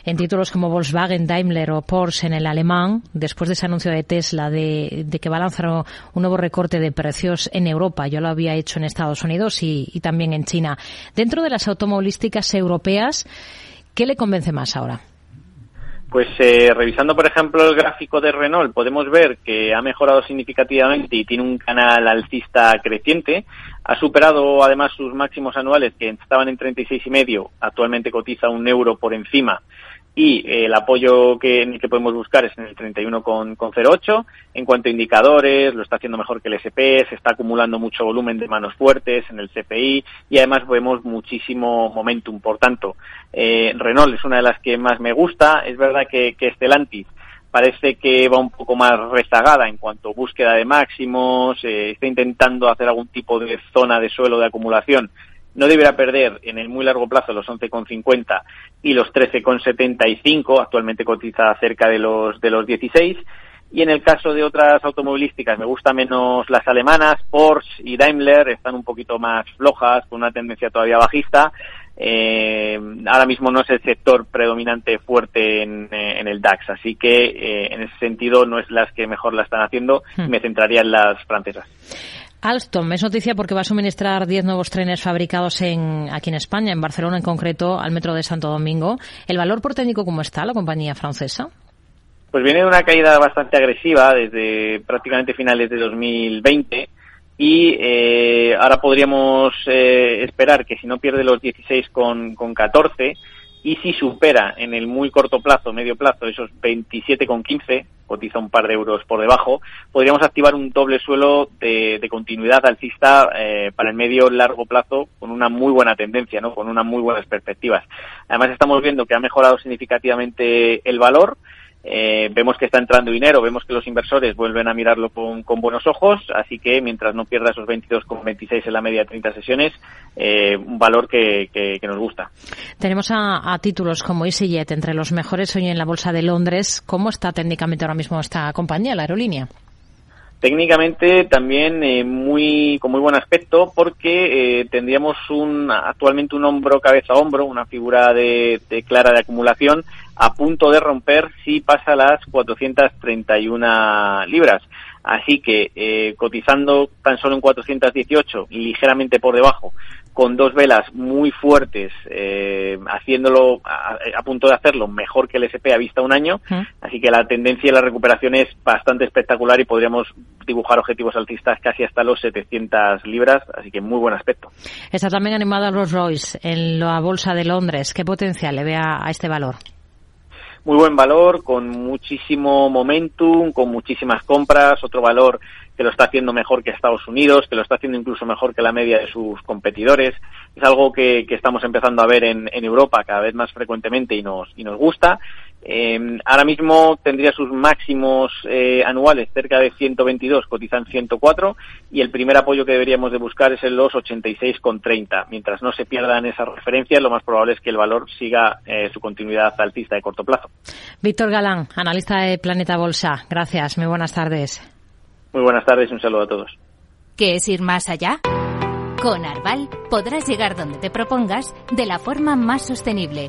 en títulos como Volkswagen, Daimler o Porsche en el alemán, después de ese anuncio de Tesla de, que va a lanzar un nuevo recorte de precios en Europa. Yo lo había hecho en Estados Unidos y, y también en China. Dentro de las automovilísticas europeas, ¿qué le convence más ahora? Pues eh, revisando, por ejemplo, el gráfico de Renault, podemos ver que ha mejorado significativamente y tiene un canal alcista creciente. Ha superado además sus máximos anuales que estaban en 36,5, actualmente cotiza un euro por encima y eh, el apoyo que, que podemos buscar es en el 31,08. En cuanto a indicadores, lo está haciendo mejor que el SP, se está acumulando mucho volumen de manos fuertes en el CPI y además vemos muchísimo momentum. Por tanto, eh, Renault es una de las que más me gusta. Es verdad que, que parece que va un poco más rezagada en cuanto a búsqueda de máximos, eh, está intentando hacer algún tipo de zona de suelo de acumulación no deberá perder en el muy largo plazo los 11,50 y los 13,75, actualmente cotiza cerca de los, de los 16. Y en el caso de otras automovilísticas, me gustan menos las alemanas, Porsche y Daimler, están un poquito más flojas, con una tendencia todavía bajista. Eh, ahora mismo no es el sector predominante fuerte en, eh, el DAX, así que eh, en ese sentido no es las que mejor la están haciendo, hmm. me centraría en las francesas. Alstom es noticia porque va a suministrar 10 nuevos trenes fabricados en, aquí en España, en Barcelona en concreto, al metro de Santo Domingo. ¿El valor por técnico cómo está la compañía francesa? Pues viene de una caída bastante agresiva desde prácticamente finales de 2020 y eh, ahora podríamos eh, esperar que si no pierde los 16 con, con 14 y si supera en el muy corto plazo, medio plazo, esos 27,15, cotiza un par de euros por debajo, podríamos activar un doble suelo de, continuidad alcista eh, para el medio largo plazo con una muy buena tendencia, ¿no? con unas muy buenas perspectivas. Además estamos viendo que ha mejorado significativamente el valor, eh, vemos que está entrando dinero, vemos que los inversores vuelven a mirarlo con, buenos ojos, así que mientras no pierda esos 22,26 en la media de 30 sesiones, eh, un valor que, nos gusta. Tenemos a, títulos como EasyJet entre los mejores hoy en la Bolsa de Londres. ¿Cómo está técnicamente ahora mismo esta compañía, la aerolínea? Técnicamente también eh, muy con muy buen aspecto porque tendríamos un actualmente un hombro cabeza a hombro, una figura de clara de acumulación a punto de romper si pasa las 431 libras. Así que eh, cotizando tan solo en 418, ligeramente por debajo, con dos velas muy fuertes, eh, haciéndolo a, punto de hacerlo mejor que el SP a vista un año. Así que la tendencia y la recuperación es bastante espectacular y podríamos dibujar objetivos altistas casi hasta los 700 libras. Así que muy buen aspecto. Está también animada Rolls Royce en la bolsa de Londres. ¿Qué potencial le ve a este valor? Muy buen valor, con muchísimo momentum, con muchísimas compras, otro valor que lo está haciendo mejor que Estados Unidos, que lo está haciendo incluso mejor que la media de sus competidores. Es algo que, que estamos empezando a ver en, en, Europa cada vez más frecuentemente y nos, y nos gusta. Eh, ahora mismo tendría sus máximos eh, anuales cerca de 122, cotizan 104 y el primer apoyo que deberíamos de buscar es en los 86,30. Mientras no se pierdan esas referencias, lo más probable es que el valor siga eh, su continuidad alcista de corto plazo. Víctor Galán, analista de Planeta Bolsa. Gracias, muy buenas tardes. Muy buenas tardes y un saludo a todos. ¿Qué es ir más allá? Con Arval podrás llegar donde te propongas de la forma más sostenible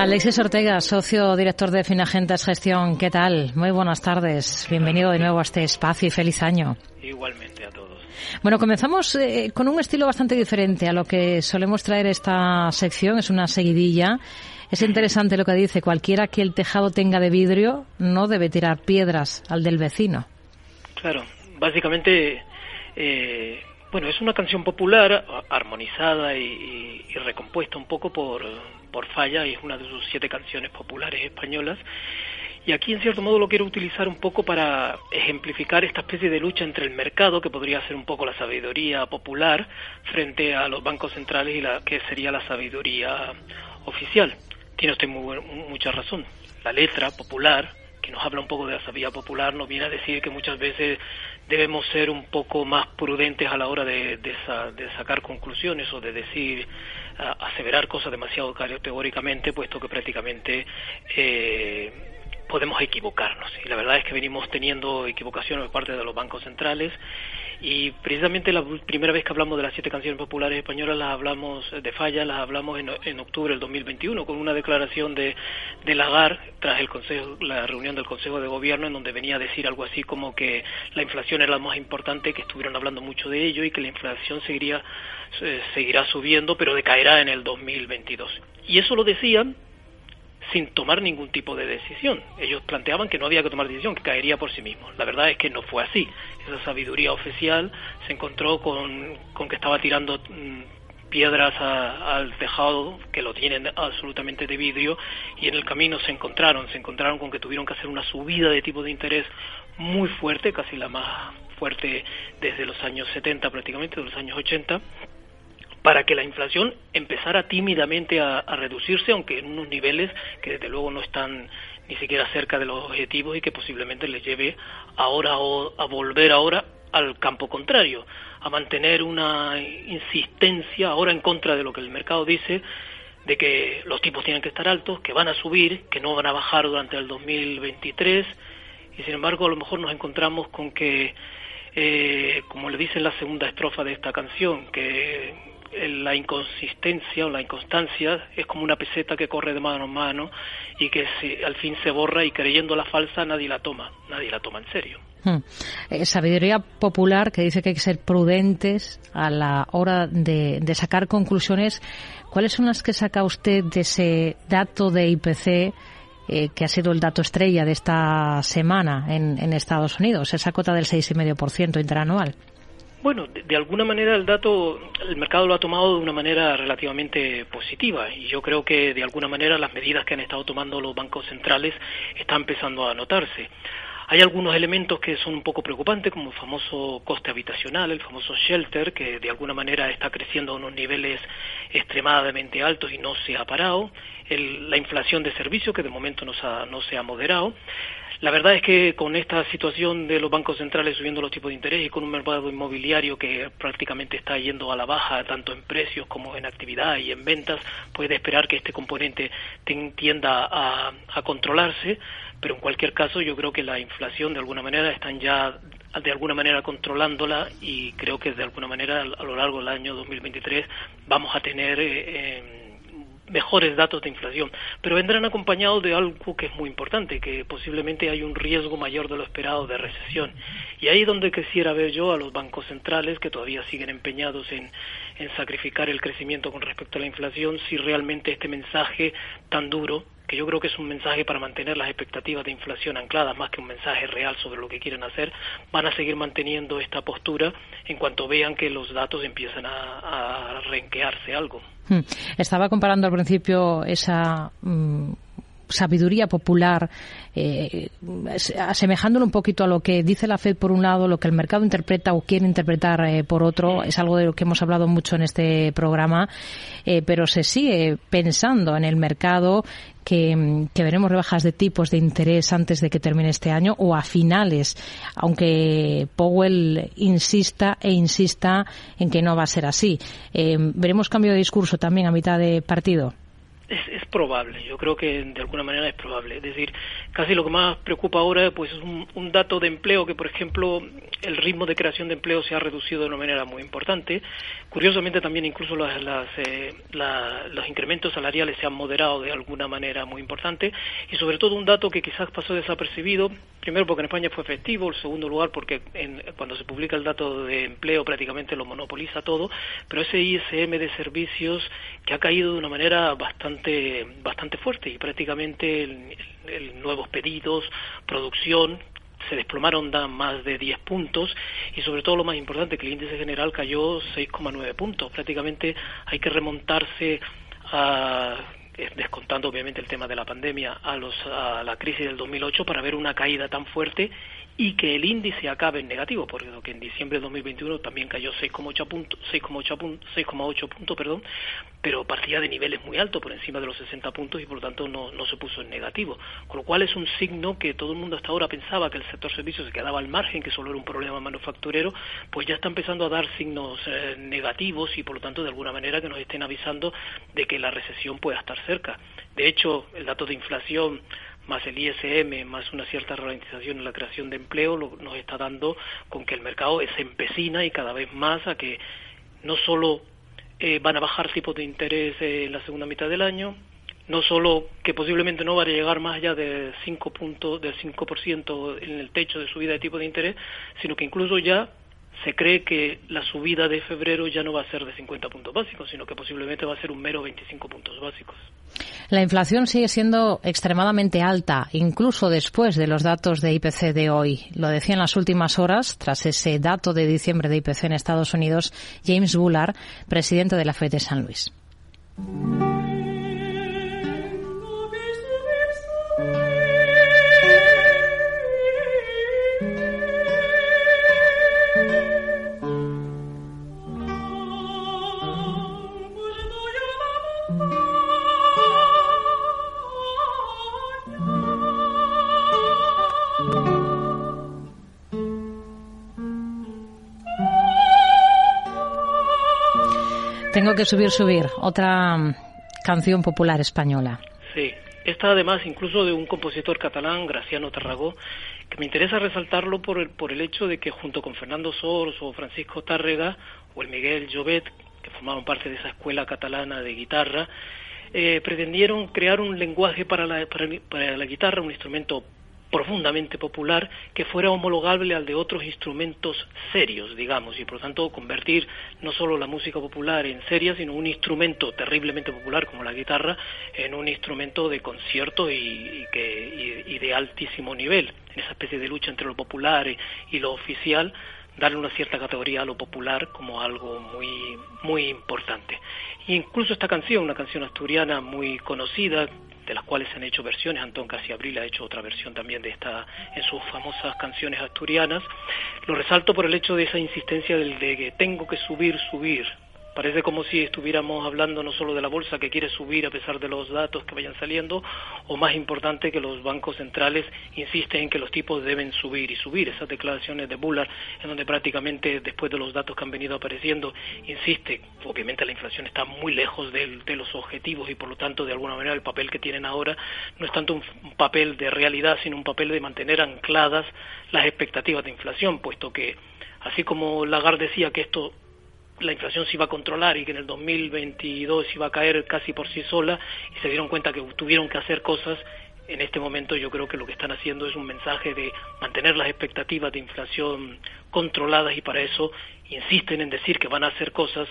Alexis Ortega, socio director de Finagentes Gestión, ¿qué tal? Muy buenas tardes. Bienvenido de nuevo a este espacio y feliz año. Bueno, comenzamos eh, con un estilo bastante diferente a lo que solemos traer esta sección. Es una seguidilla. Es interesante lo que dice. Cualquiera que el tejado tenga de vidrio no debe tirar piedras al del vecino. Claro, básicamente eh, bueno, es una canción popular, armonizada y, recompuesta un poco por, por Falla, y es una de sus siete canciones populares españolas. Y aquí, en cierto modo, lo quiero utilizar un poco para ejemplificar esta especie de lucha entre el mercado, que podría ser un poco la sabiduría popular, frente a los bancos centrales y la que sería la sabiduría oficial. Tiene usted mucha razón. La letra popular, que nos habla un poco de la sabiduría popular, nos viene a decir que muchas veces debemos ser un poco más prudentes a la hora de, sacar conclusiones o de decir, aseverar cosas demasiado categóricamente, puesto que prácticamente eh, podemos equivocarnos. Y la verdad es que venimos teniendo equivocaciones por parte de los bancos centrales y precisamente la primera vez que hablamos de las siete canciones populares españolas las hablamos de falla, las hablamos en, en octubre del 2021 con una declaración de, de Lagar tras el consejo, la reunión del Consejo de Gobierno en donde venía a decir algo así como que la inflación era la más importante, que estuvieron hablando mucho de ello y que la inflación seguiría, eh, seguirá subiendo pero decaerá en el 2022. Y eso lo decían sin tomar ningún tipo de decisión. Ellos planteaban que no había que tomar decisión, que caería por sí mismo. La verdad es que no fue así. Esa sabiduría oficial se encontró con, con que estaba tirando mm, piedras al tejado que lo tienen absolutamente de vidrio y en el camino se encontraron, se encontraron con que tuvieron que hacer una subida de tipo de interés muy fuerte, casi la más fuerte desde los años 70 prácticamente, de los años 80 para que la inflación empezara tímidamente a, reducirse, aunque en unos niveles que desde luego no están ni siquiera cerca de los objetivos y que posiblemente les lleve ahora a volver ahora al campo contrario, a mantener una insistencia ahora en contra de lo que el mercado dice, de que los tipos tienen que estar altos, que van a subir, que no van a bajar durante el 2023, y sin embargo a lo mejor nos encontramos con que, eh, como le dice en la segunda estrofa de esta canción, que la inconsistencia o la inconstancia es como una peseta que corre de mano en mano y que al fin se borra y creyendo la falsa nadie la toma, nadie la toma en serio. Hmm. Eh, sabiduría popular que dice que hay que ser prudentes a la hora de, sacar conclusiones. ¿Cuáles son las que saca usted de ese dato de IPC eh, que ha sido el dato estrella de esta semana en, en Estados Unidos, esa cota del 6,5% interanual? Bueno, de, alguna manera el dato, el mercado lo ha tomado de una manera relativamente positiva y yo creo que de alguna manera las medidas que han estado tomando los bancos centrales están empezando a notarse. Hay algunos elementos que son un poco preocupantes, como el famoso coste habitacional, el famoso shelter, que de alguna manera está creciendo a unos niveles extremadamente altos y no se ha parado, la inflación de servicios, que de momento no se ha moderado, la verdad es que con esta situación de los bancos centrales subiendo los tipos de interés y con un mercado inmobiliario que prácticamente está yendo a la baja tanto en precios como en actividad y en ventas, puede esperar que este componente tienda a, controlarse, pero en cualquier caso yo creo que la inflación de alguna manera están ya de alguna manera controlándola y creo que de alguna manera a lo largo del año 2023 vamos a tener eh, mejores datos de inflación, pero vendrán acompañados de algo que es muy importante, que posiblemente hay un riesgo mayor de lo esperado de recesión. Y ahí es donde quisiera ver yo a los bancos centrales que todavía siguen empeñados en, en sacrificar el crecimiento con respecto a la inflación, si realmente este mensaje tan duro que yo creo que es un mensaje para mantener las expectativas de inflación ancladas más que un mensaje real sobre lo que quieren hacer, van a seguir manteniendo esta postura en cuanto vean que los datos empiezan a, a renquearse algo. Hmm. Estaba comparando al principio esa mm, sabiduría popular, eh, asemejándolo un poquito a lo que dice la Fed por un lado, lo que el mercado interpreta o quiere interpretar eh, por otro, es algo de lo que hemos hablado mucho en este programa, eh, pero se sigue pensando en el mercado que, que, veremos rebajas de tipos de interés antes de que termine este año o a finales, aunque Powell insista e insista en que no va a ser así. ¿Veremos cambio de discurso también a mitad de partido? Es, es, probable, yo creo que de alguna manera es probable. Es decir, casi lo que más preocupa ahora pues, es un, un, dato de empleo que, por ejemplo, el ritmo de creación de empleo se ha reducido de una manera muy importante. Curiosamente, también incluso las, las, eh, los incrementos salariales se han moderado de alguna manera muy importante. Y sobre todo un dato que quizás pasó desapercibido, primero porque en España fue efectivo, en segundo lugar porque en, cuando se publica el dato de empleo prácticamente lo monopoliza todo, pero ese ISM de servicios que ha caído de una manera bastante bastante, fuerte y prácticamente el, nuevos pedidos, producción, se desplomaron da más de 10 puntos y sobre todo lo más importante que el índice general cayó 6,9 puntos. Prácticamente hay que remontarse a descontando obviamente el tema de la pandemia a, los, a la crisis del 2008 para ver una caída tan fuerte y que el índice acabe en negativo, porque en diciembre de 2021 también cayó 6,8 puntos, 6,8 puntos, 6,8 puntos, perdón, pero partía de niveles muy altos, por encima de los 60 puntos y por lo tanto no, no se puso en negativo, con lo cual es un signo que todo el mundo hasta ahora pensaba que el sector servicios se quedaba al margen, que solo era un problema manufacturero, pues ya está empezando a dar signos eh, negativos y por lo tanto de alguna manera que nos estén avisando de que la recesión pueda estar cerca. De hecho, el dato de inflación más el ISM, más una cierta ralentización en la creación de empleo, nos está dando con que el mercado se empecina y cada vez más a que no solo eh, van a bajar tipos de interés en la segunda mitad del año, no solo que posiblemente no va a llegar más allá de 5 puntos, del 5% en el techo de subida de tipo de interés, sino que incluso ya se cree que la subida de febrero ya no va a ser de 50 puntos básicos, sino que posiblemente va a ser un mero 25 puntos básicos. La inflación sigue siendo extremadamente alta, incluso después de los datos de IPC de hoy. Lo decía en las últimas horas, tras ese dato de diciembre de IPC en Estados Unidos, James Bullard, presidente de la Fed de San Luis. Tengo que subir, subir. Otra mm, canción popular española. Sí, esta además incluso de un compositor catalán, Graciano Tarragó, que me interesa resaltarlo por el, por el hecho de que junto con Fernando Sors o Francisco Tárrega o el Miguel Llobet, que formaban parte de esa escuela catalana de guitarra, eh, pretendieron crear un lenguaje para la, para la guitarra, un instrumento profundamente popular que fuera homologable al de otros instrumentos serios, digamos, y por lo tanto convertir no solo la música popular en seria, sino un instrumento terriblemente popular como la guitarra en un instrumento de concierto y, que, y, de altísimo nivel, en esa especie de lucha entre lo popular y, lo oficial darle una cierta categoría a lo popular como algo muy muy importante. incluso esta canción, una canción asturiana muy conocida, de las cuales se han hecho versiones. Antón Casiabril ha hecho otra versión también de esta en sus famosas canciones asturianas. Lo resalto por el hecho de esa insistencia del de que tengo que subir, subir, Parece como si estuviéramos hablando no solo de la bolsa que quiere subir a pesar de los datos que vayan saliendo, o más importante que los bancos centrales insisten en que los tipos deben subir y subir. Esas declaraciones de Bullard, en donde prácticamente después de los datos que han venido apareciendo, insiste, obviamente la inflación está muy lejos de, de los objetivos y por lo tanto de alguna manera el papel que tienen ahora no es tanto un papel de realidad, sino un papel de mantener ancladas las expectativas de inflación, puesto que así como Lagarde decía que esto la inflación se iba a controlar y que en el 2022 iba a caer casi por sí sola y se dieron cuenta que tuvieron que hacer cosas, en este momento yo creo que lo que están haciendo es un mensaje de mantener las expectativas de inflación controladas y para eso insisten en decir que van a hacer cosas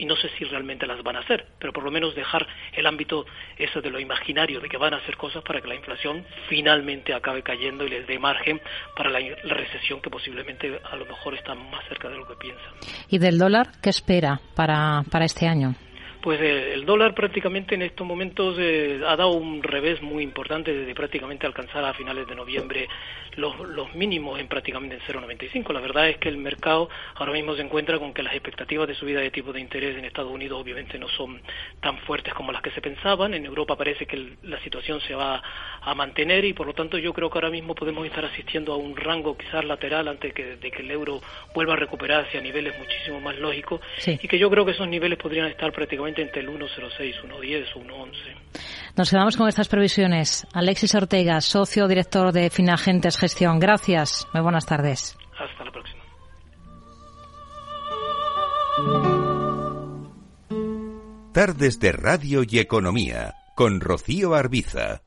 y no sé si realmente las van a hacer, pero por lo menos dejar el ámbito eso de lo imaginario, de que van a hacer cosas para que la inflación finalmente acabe cayendo y les dé margen para la, la recesión que posiblemente a lo mejor está más cerca de lo que piensan. ¿Y del dólar qué espera para, para este año? Pues el dólar prácticamente en estos momentos eh, ha dado un revés muy importante desde prácticamente alcanzar a finales de noviembre los, los mínimos en prácticamente en 0,95. La verdad es que el mercado ahora mismo se encuentra con que las expectativas de subida de tipo de interés en Estados Unidos obviamente no son tan fuertes como las que se pensaban. En Europa parece que el, la situación se va a mantener y por lo tanto yo creo que ahora mismo podemos estar asistiendo a un rango quizás lateral antes que, de que el euro vuelva a recuperarse a niveles muchísimo más lógicos Sí. y que yo creo que esos niveles podrían estar prácticamente entre el 1,06, 1,10 o 1,11. Nos quedamos con estas previsiones. Alexis Ortega, socio director de Finagentes Gestión. Gracias. Muy buenas tardes. Hasta la próxima. Tardes de Radio y Economía con Rocío Arbiza.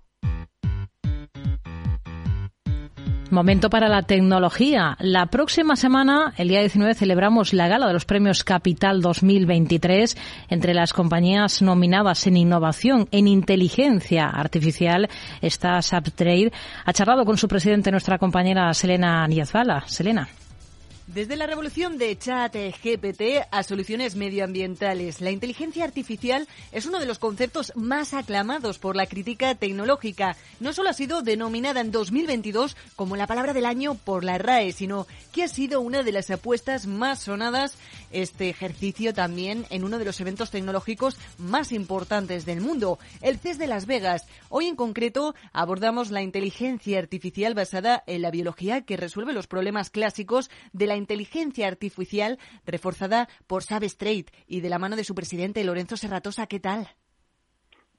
Momento para la tecnología. La próxima semana, el día 19, celebramos la gala de los premios Capital 2023. Entre las compañías nominadas en innovación, en inteligencia artificial, está Subtrade. Ha charlado con su presidente, nuestra compañera Selena Niezbala. Selena. Desde la revolución de chat GPT a soluciones medioambientales, la inteligencia artificial es uno de los conceptos más aclamados por la crítica tecnológica. No solo ha sido denominada en 2022 como la palabra del año por la RAE, sino que ha sido una de las apuestas más sonadas este ejercicio también en uno de los eventos tecnológicos más importantes del mundo, el CES de Las Vegas. Hoy en concreto abordamos la inteligencia artificial basada en la biología que resuelve los problemas clásicos de la inteligencia artificial reforzada por Substrate y de la mano de su presidente Lorenzo Serratosa. ¿Qué tal?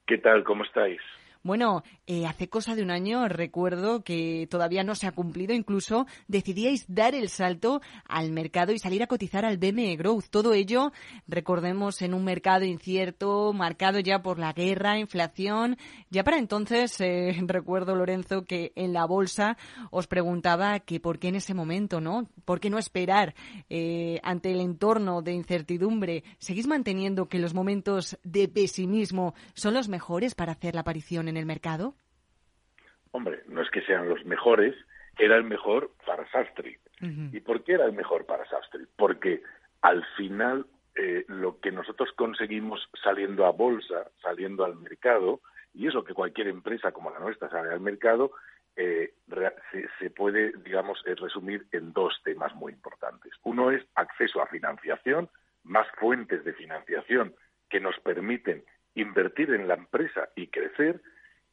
¿Qué tal? ¿Cómo estáis? Bueno, eh, hace cosa de un año recuerdo que todavía no se ha cumplido, incluso decidíais dar el salto al mercado y salir a cotizar al BME Growth. Todo ello, recordemos, en un mercado incierto, marcado ya por la guerra, inflación. Ya para entonces, eh, recuerdo, Lorenzo, que en la bolsa os preguntaba que por qué en ese momento, ¿no? ¿Por qué no esperar eh, ante el entorno de incertidumbre? ¿Seguís manteniendo que los momentos de pesimismo son los mejores para hacer la aparición en el mercado? Hombre, no es que sean los mejores, era el mejor para Sastry. ¿Y por qué era el mejor para Sastry? Porque al final eh, lo que nosotros conseguimos saliendo a bolsa, saliendo al mercado, y eso que cualquier empresa como la nuestra sale al mercado, eh, se, se, puede, digamos, eh, resumir en dos temas muy importantes. Uno es acceso a financiación, más fuentes de financiación que nos permiten invertir en la empresa y crecer,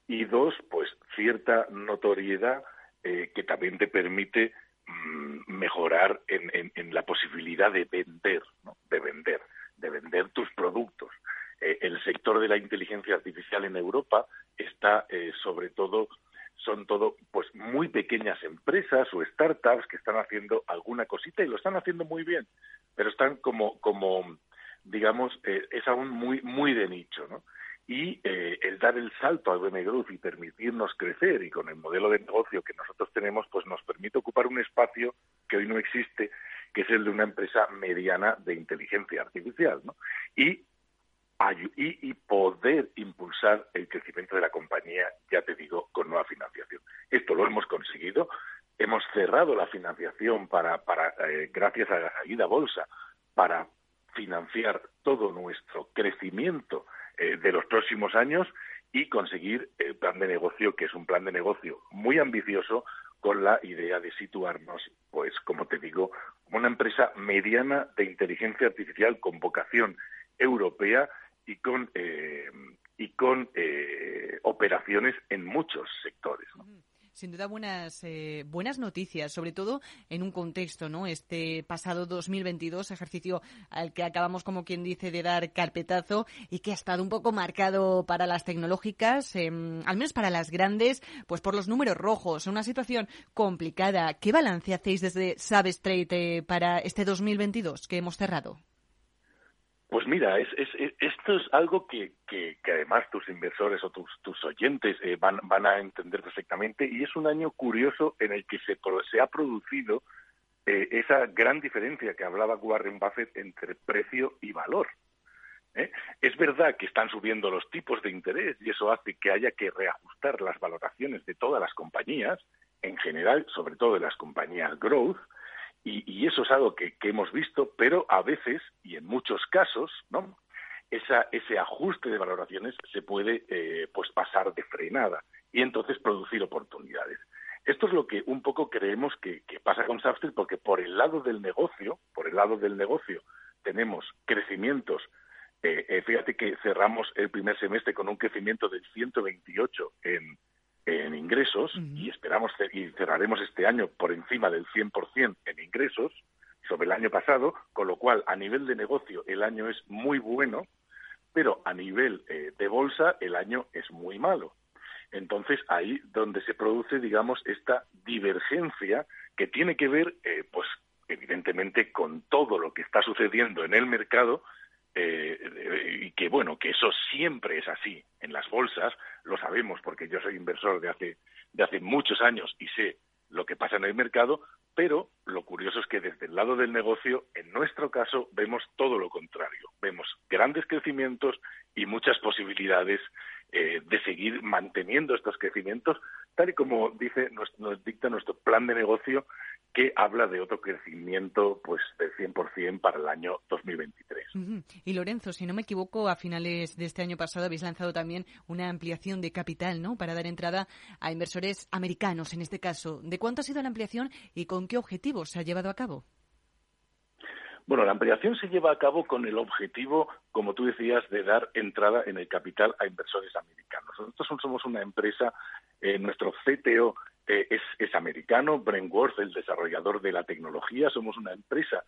y dos, pues cierta notoriedad eh, que también te permite mmm, mejorar en, en, en, la posibilidad de vender, ¿no? de vender, de vender tus productos. Eh, el sector de la inteligencia artificial en Europa está eh, sobre todo son todo pues muy pequeñas empresas o startups que están haciendo alguna cosita y lo están haciendo muy bien, pero están como como digamos eh, es aún muy muy de nicho, ¿no? Y eh, el dar el salto al BM Growth y permitirnos crecer y con el modelo de negocio que nosotros tenemos, pues nos permite ocupar un espacio que hoy no existe, que es el de una empresa mediana de inteligencia artificial, ¿no? Y, y, y poder impulsar el crecimiento de la compañía, ya te digo, con nueva financiación. Esto lo hemos conseguido. Hemos cerrado la financiación para, para eh, gracias a la salida bolsa, para financiar todo nuestro crecimiento eh, de los próximos años y conseguir el plan de negocio, que es un plan de negocio muy ambicioso, con la idea de situarnos, pues, como te digo, como una empresa mediana de inteligencia artificial con vocación europea y con, eh, y con eh, operaciones en muchos sectores. Sin duda buenas eh, buenas noticias, sobre todo en un contexto, ¿no? Este pasado 2022, ejercicio al que acabamos, como quien dice, de dar carpetazo y que ha estado un poco marcado para las tecnológicas, eh, al menos para las grandes, pues por los números rojos, una situación complicada. ¿Qué balance hacéis desde Substrate eh, para este 2022 que hemos cerrado? Pues mira, es, es, es, esto es algo que, que, que, además tus inversores o tus, tus oyentes eh, van, a entender perfectamente y es un año curioso en el que se, se ha producido eh, esa gran diferencia que hablaba Warren Buffett entre precio y valor. ¿eh? Es verdad que están subiendo los tipos de interés y eso hace que haya que reajustar las valoraciones de todas las compañías, en general, sobre todo de las compañías growth, y, eso es algo que, hemos visto, pero a veces y en muchos casos, ¿no? Esa, ese ajuste de valoraciones se puede eh, pues pasar de frenada y entonces producir oportunidades. Esto es lo que un poco creemos que, pasa con Substreet, porque por el lado del negocio, por el lado del negocio, tenemos crecimientos eh, eh, fíjate que cerramos el primer semestre con un crecimiento del 128 en, en ingresos y esperamos y cerraremos este año por encima del 100% en ingresos sobre el año pasado, con lo cual a nivel de negocio el año es muy bueno, pero a nivel eh, de bolsa el año es muy malo. Entonces ahí donde se produce, digamos, esta divergencia que tiene que ver, pues evidentemente, con todo lo que está sucediendo en el mercado eh, y que bueno, que eso siempre es así en las bolsas, lo sabemos porque yo soy inversor de hace, de hace muchos años y sé lo que pasa en el mercado, pero lo curioso es que desde el lado del negocio, en nuestro caso, vemos todo lo contrario. Vemos grandes crecimientos y muchas posibilidades eh, de seguir manteniendo estos crecimientos, tal y como dice, nos dicta nuestro plan de negocio que habla de otro crecimiento pues del 100% para el año 2023. Y Lorenzo, si no me equivoco, a finales de este año pasado habéis lanzado también una ampliación de capital, ¿no? Para dar entrada a inversores americanos, en este caso. ¿De cuánto ha sido la ampliación y con qué objetivos se ha llevado a cabo? Bueno, la ampliación se lleva a cabo con el objetivo, como tú decías, de dar entrada en el capital a inversores americanos. Nosotros somos una empresa, eh, nuestro CTO eh, es, es, americano, Brentworth, el desarrollador de la tecnología. Somos una empresa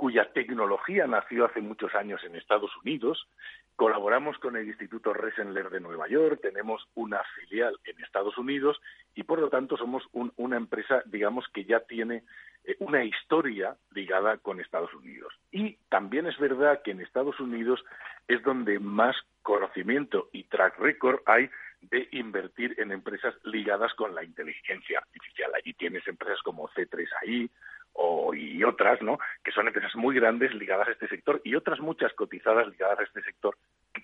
cuya tecnología nació hace muchos años en Estados Unidos. Colaboramos con el Instituto Resendler de Nueva York, tenemos una filial en Estados Unidos y, por lo tanto, somos una empresa, digamos, que ya tiene eh, una historia ligada con Estados Unidos. Y también es verdad que en Estados Unidos es donde más conocimiento y track record hay de invertir en empresas ligadas con la inteligencia artificial. Allí tienes empresas como C3AI o, y otras, ¿no? Que son empresas muy grandes ligadas a este sector y otras muchas cotizadas ligadas a este sector,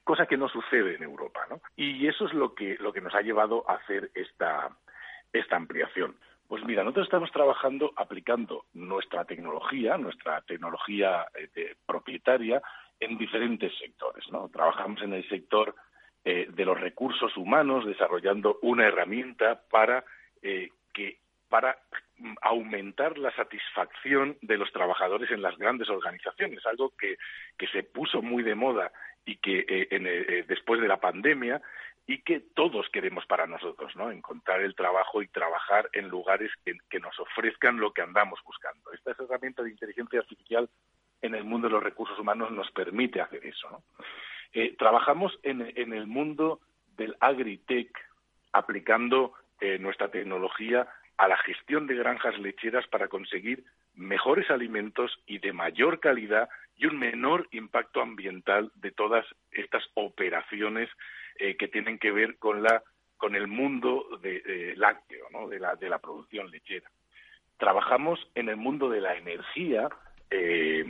cosa que no sucede en Europa, ¿no? Y eso es lo que, lo que nos ha llevado a hacer esta, esta ampliación. Pues mira, nosotros estamos trabajando aplicando nuestra tecnología, nuestra tecnología eh, propietaria en diferentes sectores, ¿no? Trabajamos en el sector eh, de los recursos humanos, desarrollando una herramienta para eh, que para aumentar la satisfacción de los trabajadores en las grandes organizaciones, algo que, que se puso muy de moda y que eh, después de la pandemia y que todos queremos para nosotros, ¿no? Encontrar el trabajo y trabajar en lugares que, que nos ofrezcan lo que andamos buscando. Esta herramienta de inteligencia artificial en el mundo de los recursos humanos nos permite hacer eso, ¿no? Eh, trabajamos en, el mundo del agritech, aplicando eh, nuestra tecnología a la gestión de granjas lecheras para conseguir mejores alimentos y de mayor calidad y un menor impacto ambiental de todas estas operaciones eh, que tienen que ver con la con el mundo de, lácteo, ¿no? de, la, de la producción lechera. Trabajamos en el mundo de la energía eh,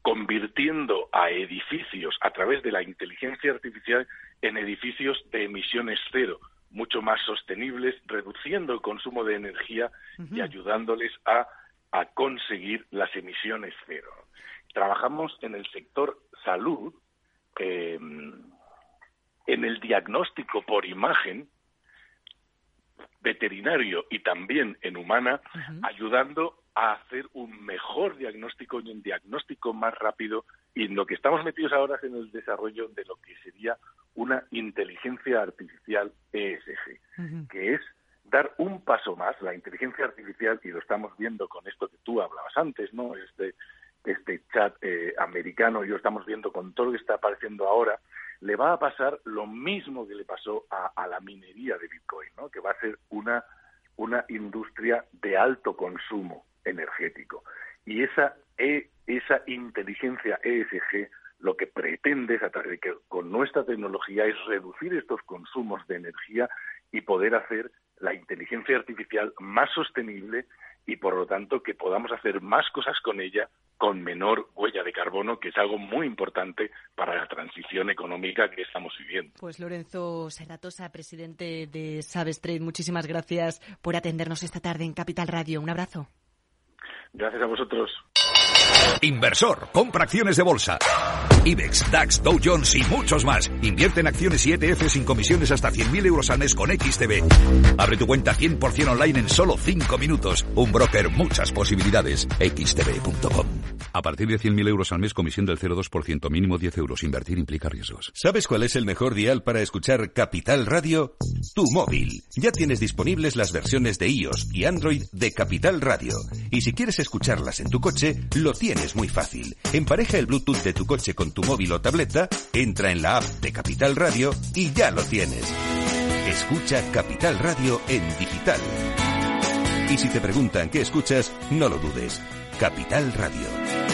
convirtiendo a edificios a través de la inteligencia artificial en edificios de emisiones cero, mucho más sostenibles, reduciendo el consumo de energía y ayudándoles a, conseguir las emisiones cero. Trabajamos en el sector salud, em, en el diagnóstico por imagen veterinario y también en humana, ayudando a hacer un mejor diagnóstico y un diagnóstico más rápido y en lo que estamos metidos ahora es en el desarrollo de lo que sería una inteligencia artificial ESG, que es dar un paso más. La inteligencia artificial, y lo estamos viendo con esto que tú hablabas antes, ¿no? Este, este chat eh, americano, y lo estamos viendo con todo lo que está apareciendo ahora, le va a pasar lo mismo que le pasó a, a la minería de Bitcoin, ¿no? Que va a ser una, una industria de alto consumo energético. Y esa, e, esa inteligencia ESG lo que pretende es, que con nuestra tecnología es reducir estos consumos de energía y poder hacer la inteligencia artificial más sostenible y por lo tanto que podamos hacer más cosas con ella con menor huella de carbono, que es algo muy importante para la transición económica que estamos viviendo. Pues Lorenzo Serratosa, presidente de Sabes Trade, muchísimas gracias por atendernos esta tarde en Capital Radio. Un abrazo. Gracias a vosotros. Inversor, compra acciones de bolsa. IBEX, DAX, Dow Jones y muchos más. Invierte en acciones y ETF sin comisiones hasta 100.000 euros al mes con XTB. Abre tu cuenta 100% online en solo 5 minutos. Un broker, muchas posibilidades. XTB.com. A partir de 100.000 euros al mes, comisión del 0,2%, mínimo 10 euros. Invertir implica riesgos. ¿Sabes cuál es el mejor dial para escuchar Capital Radio? Tu móvil. Ya tienes disponibles las versiones de iOS y Android de Capital Radio. Y si quieres escucharlas en tu coche, lo tienes muy fácil. Empareja el Bluetooth de tu coche con tu móvil o tableta, entra en la app de Capital Radio y ya lo tienes. Escucha Capital Radio en digital. Y si te preguntan qué escuchas, no lo dudes. Capital Radio.